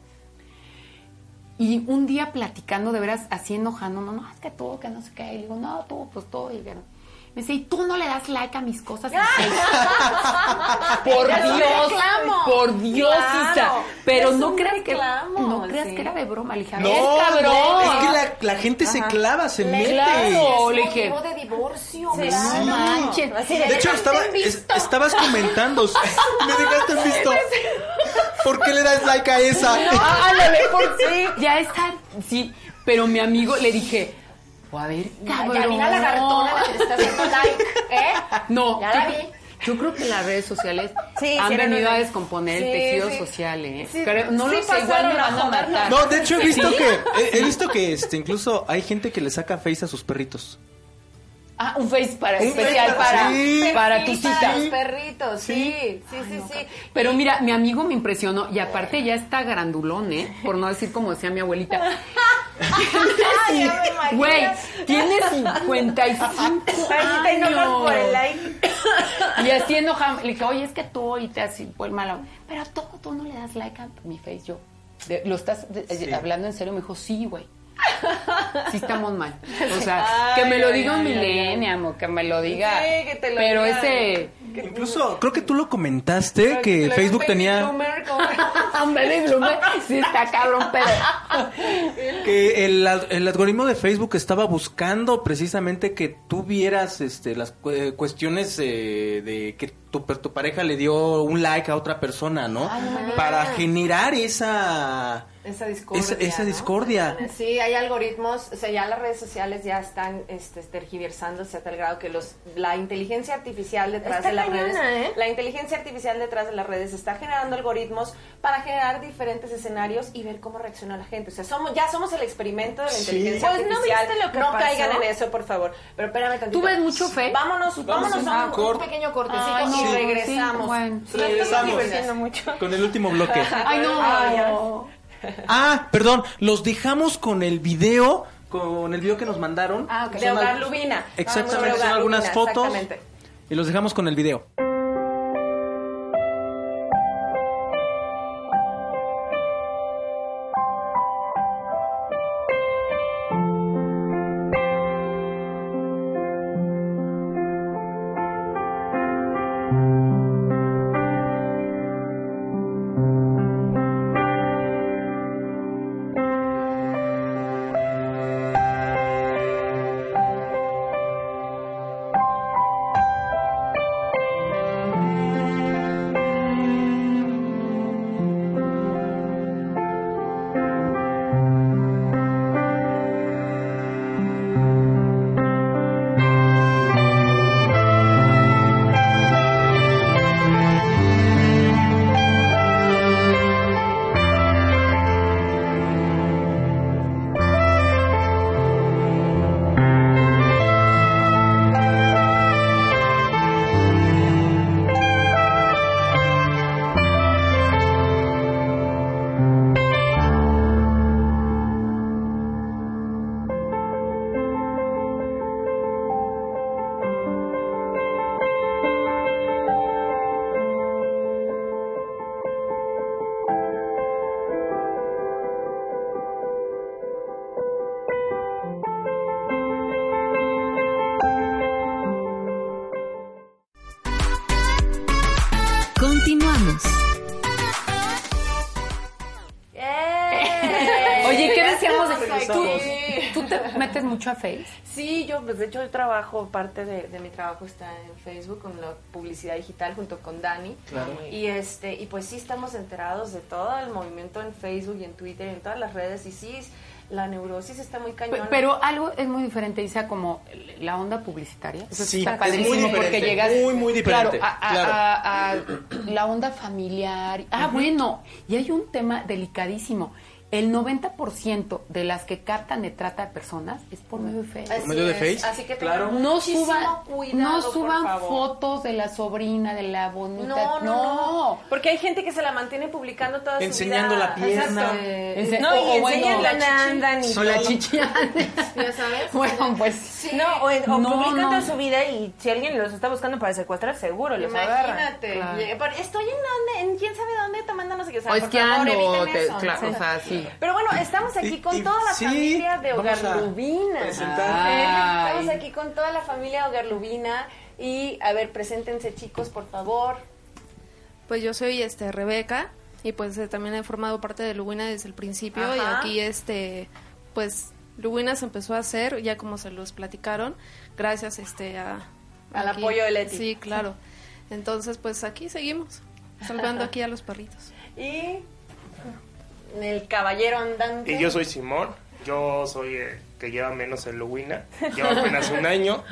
Y un día platicando, de veras, así enojando, no, no, es que tú, que no sé qué. Y digo, no, tú, pues tú. Y. me dice, ¿y tú no le das like a mis cosas? en Facebook?" por Dios, reclamo. por Dios, Claro, Isa. Pero es no creas que no creas sí. que era de broma, le dije, No, es cabrón. no, es que la, la gente se clava, se mete. Claro, le dije, de divorcio. Sí, claro. no De hecho, estaba, es- estabas comentando. Me dejaste en visto. ¿Por qué le das like a esa? Ándale, por sí. Ya está, sí. Pero mi amigo le dije, "O a ver, cabrón. Ya vi la lagartona la que le está haciendo like, ¿eh? No, Ya yo, la creo- vi. yo creo que las redes sociales Sí, han venido a descomponer el Sí, tejido sí. social, ¿eh? Sí, Creo- no sí lo sé, igual me van a matar. No, de hecho he visto ¿Sí? que he, he visto que este incluso hay gente que le saca face a sus perritos. Ah, un face para Un especial face, para, sí. para tu para cita. los perritos, sí, sí, sí, sí. Pero mira, mi amigo me impresionó y aparte ya está grandulón, ¿eh? Por no decir como decía mi abuelita. Güey, tiene 55 Ay, te enojas años. por el like. Y así enojado, le dije, oye, es que tú ahorita así fue el malo. Pero tú, tú no le das like a mi face, yo. de- ¿Lo estás de- hablando en serio? Me dijo, sí, güey. Sí estamos mal. O sea, que me lo Ay, diga un ay, o que me lo diga. Sí, que te lo pero diga. ese... Incluso creo que tú lo comentaste que Facebook tenía Bloomer, Bloomer, sí está cabrón, pero... que el, al- el algoritmo de Facebook estaba buscando precisamente que tú vieras este las cu- eh, cuestiones eh, de que tu, per- tu pareja le dio un like a otra persona, ¿no? Para generar esa Esa discordia. esa, esa ¿no? discordia. Sí, hay algoritmos, o sea, ya las redes sociales ya están este, tergiversándose a tal grado que los la inteligencia artificial detrás Está de las cañona, redes, ¿eh? la inteligencia artificial detrás de las redes está generando algoritmos para generar diferentes escenarios y ver cómo reacciona la gente. O sea, somos ya somos el experimento de la Sí. inteligencia Pues, ¿no artificial. viste lo que no pasó? caigan en eso, por favor. Pero espérame tantito. ¿Tú ves mucho fe? Vámonos, vámonos a un pequeño cortecito Ay, no, y sí, regresamos. bueno. Sí, Regresamos. divirtiendo mucho. Con el último bloque. Ay, no. Ah, perdón, los dejamos con el video, con el video que nos mandaron. Ah, ok. De Hogar Lubina. Exactamente, Vamos sobre son algunas fotos. exactamente. Y los dejamos con el video. Mucho a Face? Sí, yo, pues de hecho, yo trabajo, parte de, de mi trabajo está en Facebook con la publicidad digital junto con Dani. Claro. Y este, y pues sí estamos enterados de todo el movimiento en Facebook y en Twitter y en todas las redes. Y sí, la neurosis está muy cañona. Pero algo es muy diferente, Isa, como la onda publicitaria. Eso Sí, está es padrísimo muy porque diferente, llegas. muy, muy diferente, Claro, a, a- claro. a- a la onda familiar. Ah, bueno, y hay un tema delicadísimo. El 90% de las que captan de trata de personas es por medio de Facebook. ¿Por medio de es. Face? Así que Claro. No suban, cuidado, no por suban favor. fotos de la sobrina, de la bonita. No, no, no, Porque hay gente que se la mantiene publicando toda Enseñando su vida. la pierna. No, o- y bueno, enseñan la chichi. andan y O la chichiane. Ya sabes. bueno, pues. No, o, en- o No, publican no. toda su vida y si alguien los está buscando para secuestrar, seguro los agarran. Imagínate. Claro. Estoy en dónde, en quién sabe dónde tomando no sé qué. O sea, O favor, esquiando, eviten te- eso, claro, ¿no? o sea, sí. Pero bueno, estamos aquí con y- toda la sí, familia de Hogarlubina. Ay. Estamos aquí con toda la familia Hogarlubina. Y a ver, preséntense chicos, por favor. Pues yo soy este Rebeca y pues eh, también he formado parte de Lubina desde el principio y aquí este pues Lubina se empezó a hacer ya como se los platicaron gracias este a Al aquí. apoyo de Leti. Sí, claro. Entonces pues aquí seguimos salvando aquí a los perritos. Y el caballero andante. Y yo soy Simón, yo soy el que lleva menos en Luwina, lleva apenas un año,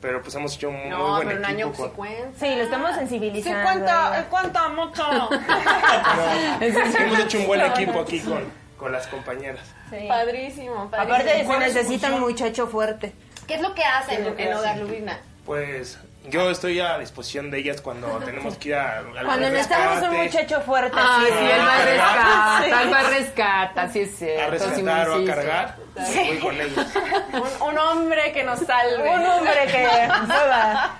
pero pues hemos hecho un No, muy buen pero un año equipo. sí con- cuenta. Sí, lo estamos sensibilizando. Sí cuenta, cuenta mucho. pero hemos hecho un buen equipo aquí con, con las compañeras. Padrísimo, padrísimo. Aparte, se ¿Cuál es su necesita un muchacho fuerte. ¿Qué es lo que hacen ¿Qué es lo que en hacen? Hogarlubina? Pues yo estoy a disposición de ellas cuando tenemos que ir a algún Cuando necesitamos un muchacho fuerte. Ah, sí, de- él va a rescatar, él va a rescatar, sí es cierto. a rescatar o a sí. cargar, voy con ellos. Un, un hombre que nos salve. Un hombre que mueva.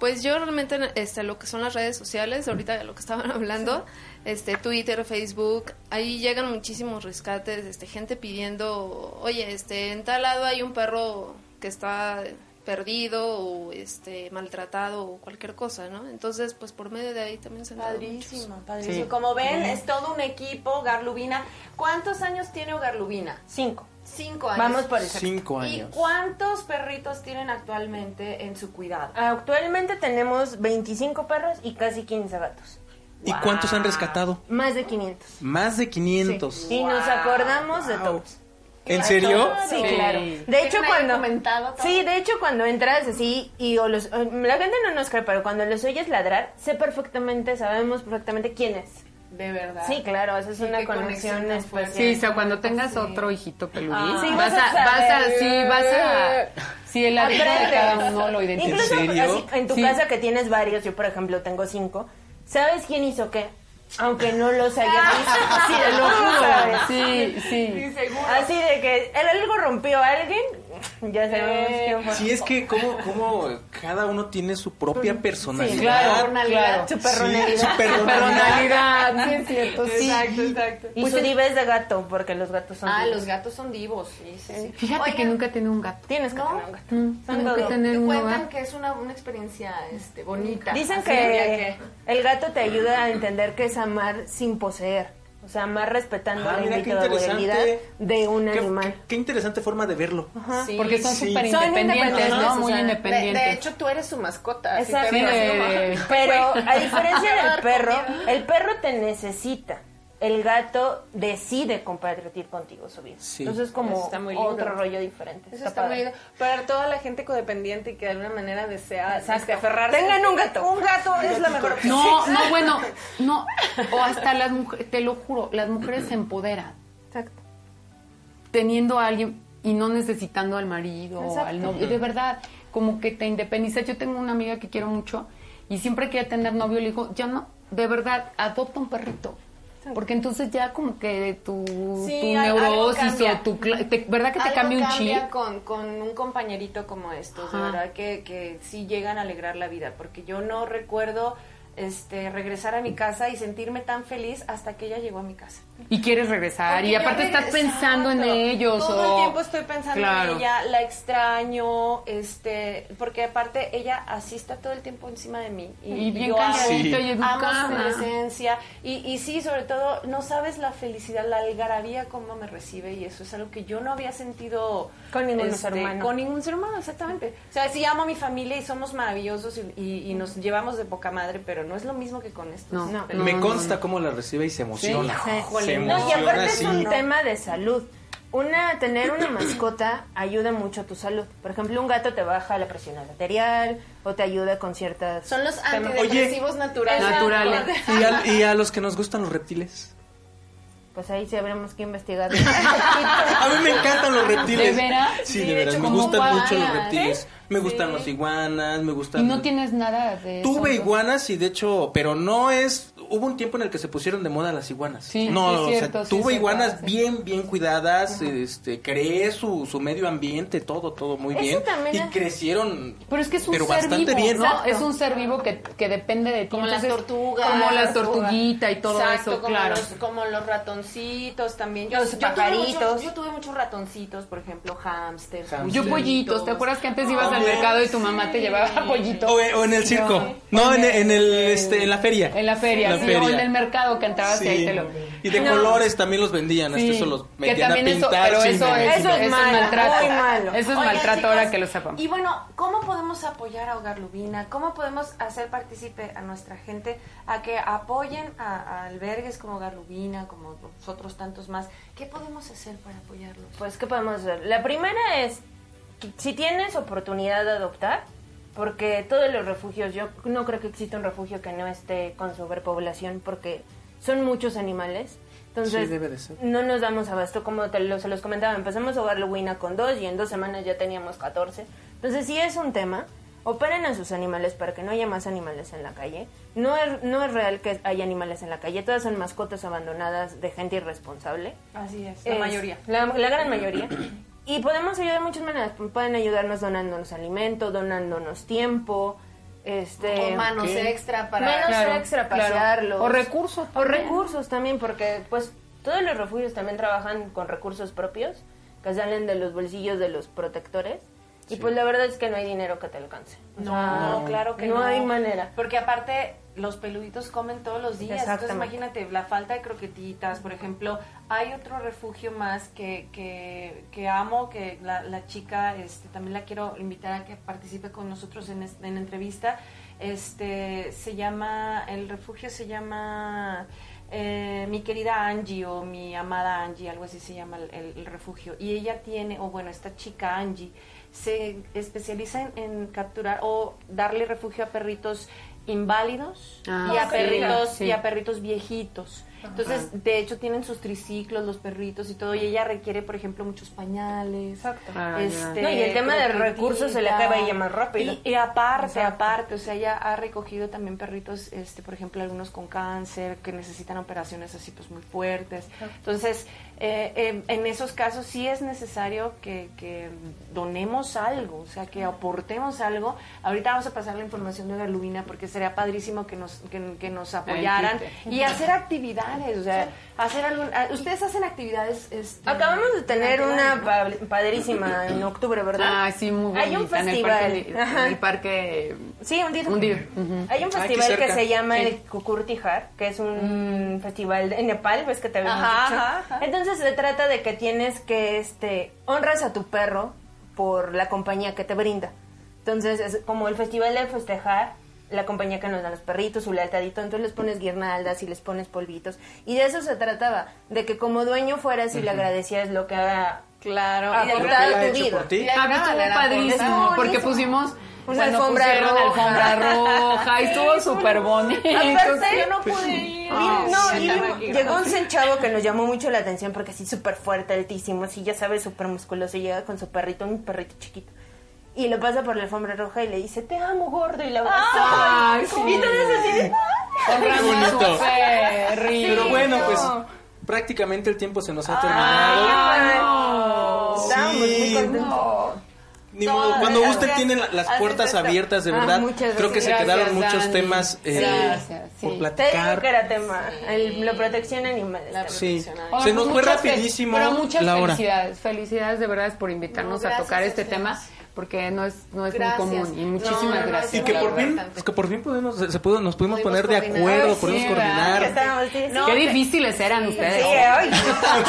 Pues yo realmente este lo que son las redes sociales, ahorita de lo que estaban hablando, este Twitter, Facebook, ahí llegan muchísimos rescates, este gente pidiendo, "Oye, este en tal lado hay un perro que está perdido o este maltratado o cualquier cosa, ¿no? Entonces, pues por medio de ahí también se han. Padrísimo, padrísimo. Sí. Como ven, es todo un equipo, Garlubina. ¿Cuántos años tiene Garlubina? Cinco. Cinco años. Vamos por eso. Cinco ¿Y años. cuántos perritos tienen actualmente en su cuidado? Actualmente tenemos 25 perros y casi 15 gatos. ¿Y cuántos han rescatado? Más de 500. Más de 500. Y nos acordamos de todos. ¿En serio? Sí, Sí. claro. De hecho, ¿Tienen ahí cuando. todo? Sí, de hecho, cuando entras así y o los, o- la gente no nos cree, pero cuando los oyes ladrar, sé perfectamente, sabemos perfectamente quién es. De verdad. Sí, claro, esa es Sí, una conexión especial. Sí, o sea, cuando tengas otro hijito peludín, Ah. Sí, vas, vas a vas a, sí, vas a, sí, el hábito de cada uno lo identifica. Incluso ¿En serio? así, en tu Sí. casa que tienes varios, yo por ejemplo tengo cinco, ¿sabes quién hizo qué? Aunque no los hayas visto. Sí, lo juro. ¿Sabes? Sí, sí. Así de que el algo rompió a alguien, ya sabemos quién fue. Sí, es que como, como cada uno tiene su propia personalidad. claro, claro. Su Sí, perronalidad. su personalidad. Personalidad, sí es cierto, sí. Exacto, exacto. Y su diva es de gato, porque los gatos son Ah, divos. los gatos son divos. Sí, sí, sí. Fíjate que nunca he tenido un gato. Tienes que ¿No? tener un gato. Mm, Son tengo que todo. tener uno, Cuentan que es una, una experiencia este, bonita. Dicen que el gato te ayuda a entender que es amar sin poseer. O sea, amar respetando Ah, la individualidad de un Qué, animal. qué interesante forma de verlo. Sí, Porque son súper independientes, Muy sea, de- De, independientes. de hecho, tú eres su mascota. Exacto. Pero a diferencia del perro, el perro te necesita. El gato decide compartir contigo su vida. Sí. Entonces como está muy lindo. otro rollo diferente. Eso está muy lindo. Para toda la gente codependiente y que de alguna manera desea Exacto. este, aferrarse. Tengan un gato. Un gato es la mejor. No, no, bueno, no, o hasta las mujeres, te lo juro, las mujeres se empoderan Exacto. teniendo a alguien y no necesitando al marido o al novio, de verdad, como que te independizas. Yo tengo una amiga que quiero mucho y siempre quiere tener novio, le digo, ya no, de verdad, adopta un perrito. Porque entonces ya como que tu, Sí, tu neurosis o tu... te- ¿Verdad que te Algo cambia un cambia chip? Con, con un compañerito como estos, de verdad que, que sí llegan a alegrar la vida, porque yo no recuerdo este, regresar a mi casa y sentirme tan feliz hasta que ella llegó a mi casa. Y quieres regresar. Porque y aparte estás pensando en ellos. Todo o- el tiempo estoy pensando Claro. en ella, la extraño, este, porque aparte ella así está todo el tiempo encima de mí. Y bien yo amo- calladita y amo educada. su presencia. Y, y sí, sobre todo, no sabes la felicidad, la algarabía, cómo me recibe. Y eso es algo que yo no había sentido Con ningún este, ser humano. Con ningún ser humano, exactamente. O sea, sí amo a mi familia y somos maravillosos y, y- y nos llevamos de poca madre, pero no es lo mismo que con estos. No. No. Pero- Me consta cómo la recibe y se emociona. Se no, y aparte es sí. un tema de salud. Una, tener una mascota ayuda mucho a tu salud. Por ejemplo, un gato te baja la presión arterial o te ayuda con ciertas... Son los antidepresivos naturales. Naturales. ¿Y a, y a los que nos gustan los reptiles. Pues ahí sí habremos que investigar. A mí me encantan los reptiles. ¿De veras? Sí, Sí, de de veras. hecho, Me gustan mucho los iguanas, reptiles. Me gustan los iguanas, me gustan... Y no tienes nada de eso, Tuve ¿no? iguanas y de hecho, pero no es... Hubo un tiempo en el que se pusieron de moda las iguanas. Sí, no, sí, es o cierto, sea, sí, tuve sí, iguanas bien, bien cuidadas, este, creé su, su medio ambiente, todo, todo muy Eso bien. Y es- crecieron, Pero es que es un pero ser bastante vivo, bien. ¿no? Es un ser vivo que, que depende de ti. Como las tortugas. Como la las tortuguita y todo Exacto, eso, como claro. Los, como los ratoncitos también. Yo, Los yo tuve pajaritos. muchos- yo tuve muchos ratoncitos, por ejemplo, hamsters. Hamsters. Yo pollitos, ¿te acuerdas que antes ibas al mercado y tu mamá te llevaba pollitos? O, o en el circo. No, en, en el, este, en la feria. En la feria, la sí, feria. o el mercado que entrabas y ahí Sí. te lo... Y de No. colores también los vendían, hasta Sí, eso los que metían a también eso, pintar. pero sí, eso es, Eso es eso es malo, maltrato. muy malo. Eso es Oigan, maltrato chicos, ahora que lo sepamos. Y bueno, ¿cómo podemos apoyar a Hogar Lubina? ¿Cómo podemos hacer partícipe a nuestra gente a que apoyen a, a albergues como Hogar Lubina, como nosotros tantos más? ¿Qué podemos hacer para apoyarlos? Pues, ¿qué podemos hacer? La primera es, si tienes oportunidad de adoptar, porque todos los refugios, yo no creo que exista un refugio que no esté con sobrepoblación, porque son muchos animales. Entonces, Sí, debe de ser. no nos damos abasto, como te lo- se los comentaba, empezamos a Hogar Lubina con dos y en dos semanas ya teníamos 14. Entonces, si es un tema, operen a sus animales para que no haya más animales en la calle. No es, no es real que haya animales en la calle, todas son mascotas abandonadas de gente irresponsable. Así es, Es La, la gran mayoría. Y podemos ayudar de muchas maneras. Pueden ayudarnos donándonos alimento, donándonos tiempo, este... O manos ¿Qué? extra para... Menos Claro, extra, claro. pasearlos. O recursos O también. recursos también, porque pues todos los refugios también trabajan con recursos propios que salen de los bolsillos de los protectores. Y pues la verdad es que no hay dinero que te alcance. O No, sea, claro que no. no hay manera. Porque aparte los peluditos comen todos los días. Entonces imagínate la falta de croquetitas, por ejemplo. Hay otro refugio más que, que, que amo, que la, la chica, este, también la quiero invitar a que participe con nosotros en, es- en entrevista. Este, se llama, el refugio se llama eh, mi querida Angie o mi amada Angie, algo así se llama el, el- el refugio. Y ella tiene, o bueno, esta chica Angie, se especializa en, en capturar o darle refugio a perritos inválidos Ah, y a sí, perritos sí. y a perritos viejitos. Entonces, de hecho, tienen sus triciclos, los perritos y todo, y ella requiere, por ejemplo, muchos pañales. Exacto. Ah. No, y el tema de recursos se le acaba ella más rápido. Y, y aparte, Exacto. aparte, o sea, ella ha recogido también perritos, este, por ejemplo, algunos con cáncer, que necesitan operaciones así, pues, muy fuertes. Entonces, eh, eh, en esos casos sí es necesario que, que donemos algo, o sea, que aportemos algo. Ahorita vamos a pasar la información de Galubina porque sería padrísimo que nos, que, que nos apoyaran y hacer actividades, o sea, hacer algún... ah, ¿Ustedes hacen actividades? Este, Acabamos de tener una pa- padrísima en octubre, ¿verdad? Ah, sí, muy Hay un bonita, en el festival. parque- En Ajá. el parque... Sí, un día. Un. Hay un Aquí festival que se llama Sí. el Kukurtihar, que es un festival de- en Nepal, ves que te habíamos Ajá, dicho. ajá, ajá. Entonces se trata de que tienes que este honras a tu perro por la compañía que te brinda. Entonces es como el festival de festejar la compañía que nos dan los perritos, su lealtadito, entonces les pones guirnaldas y les pones polvitos. Y de eso se trataba, de que como dueño fueras y le agradecías lo que ha Claro, Ah, y padrísimo, por- porque pusimos Una cuando alfombra roja. alfombra roja y estuvo súper bonito. Aparte, yo no pude ir. No, Sí, y llegó un centavo que nos llamó mucho la atención porque así súper fuerte, altísimo, así ya sabes, súper musculoso, y llega con su perrito, un perrito chiquito. Y lo pasa por la alfombra roja y le dice, te amo, gordo, y la sí. Y entonces así bonito. Pero bueno, pues prácticamente el tiempo se nos ha terminado. Ay, no. Estábamos muy Sí. contentos. Ni modo, cuando usted tiene la- las puertas abiertas, de Ah, verdad, creo que se gracias. quedaron muchos Dani. temas eh, Gracias, sí. por Te digo platicar. que era tema, el- la protección animal. La Sí. Se nos fue rapidísimo Pero muchas la hora. felicidades, felicidades de verdad por invitarnos No, a tocar este tema. Porque no es, no es muy común. Y muchísimas no, no, gracias. Y que por fin, es que por fin podemos, se pudo, nos pudimos Pudimos poner de acuerdo, pudimos sí, Que coordinar. estábamos, sí, sí. Qué difíciles eran ustedes.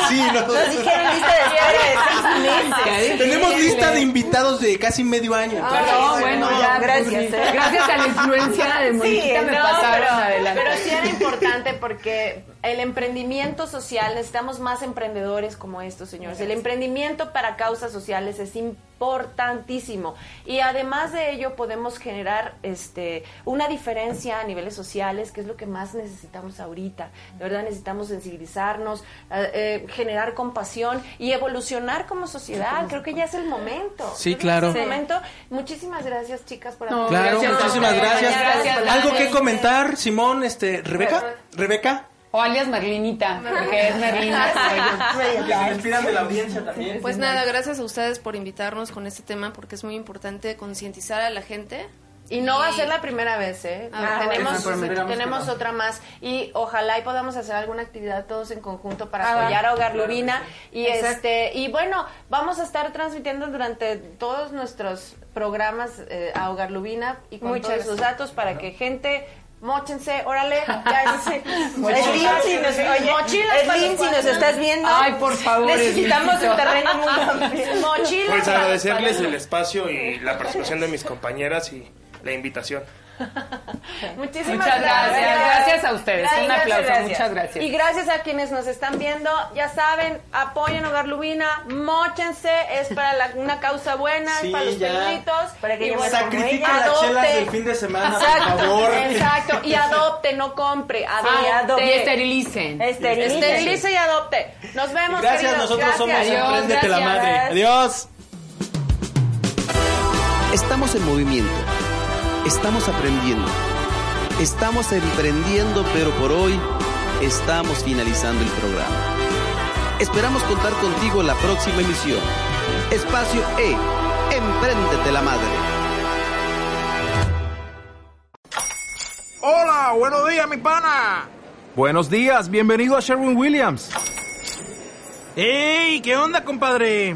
Sí, no. Nos dijeron lista de espera de seis meses. Tenemos lista de invitados de casi medio año. Ah, bueno, no, ya, gracias, pues, eh. gracias a la influencia de Moniquita me no, pasaron pero, adelante. pero sí era importante porque el emprendimiento social, necesitamos más emprendedores como estos, señores. El emprendimiento para causas sociales es importantísimo. Y además de ello podemos generar este una diferencia a niveles sociales, que es lo que más necesitamos ahorita. De verdad necesitamos sensibilizarnos, eh, eh, generar compasión y evolucionar como sociedad. Creo que ya es el momento. Sí, Creo claro. es el momento. Muchísimas gracias, chicas, por No, Claro, Gracias muchísimas gracias. Gracias, ¿Algo que comentar, Simón, este, Rebeca? ¿Rebeca? O alias Merlinita, porque es Merlina. Que se despidan de la audiencia también. Pues nada, gracias a ustedes por invitarnos con este tema porque es muy importante concientizar a la gente. Y no va a ser la primera vez, ¿eh? Ah, tenemos bueno. Otra más y ojalá y podamos hacer alguna actividad todos en conjunto para Ah, apoyar a Hogar Lubina y Exacto. este y bueno vamos a estar transmitiendo durante todos nuestros programas eh, a Hogar Lubina y con Muchas todos sus datos para que gente Móchense, órale, ya ese. Edwin, si nos, oye, Mochilas si estás viendo. Ay, por favor, Necesitamos un terreno muy amplio. Mochilas Pues para- agradecerles para- el espacio y la participación de mis compañeras y la invitación. Muchísimas Muchas gracias. Gracias a ustedes. Gracias, Un aplauso. gracias. Muchas gracias. Y gracias a quienes nos están viendo. Ya saben, apoyen Hogar Lubina, móchense, es para la- una causa buena, Sí, es para los ya. perritos. Para que Sacrifiquen las chelas del fin de semana, Exacto, por favor. Exacto, y adopte, no compre, Ah, adopte. y esterilicen. Esteriliza. Esterilice y adopte. Nos vemos, Gracias, queridos. nosotros somos. Adiós, Emprendete la. Madre. Adiós. Estamos en movimiento. Estamos aprendiendo. Estamos emprendiendo, pero por hoy estamos finalizando el programa. Esperamos contar contigo en la próxima emisión. Espacio E. Empréndete la madre. Hola, buenos días, mi pana. Buenos días, bienvenido a Sherwin Williams. ¡Ey! ¿Qué onda, compadre?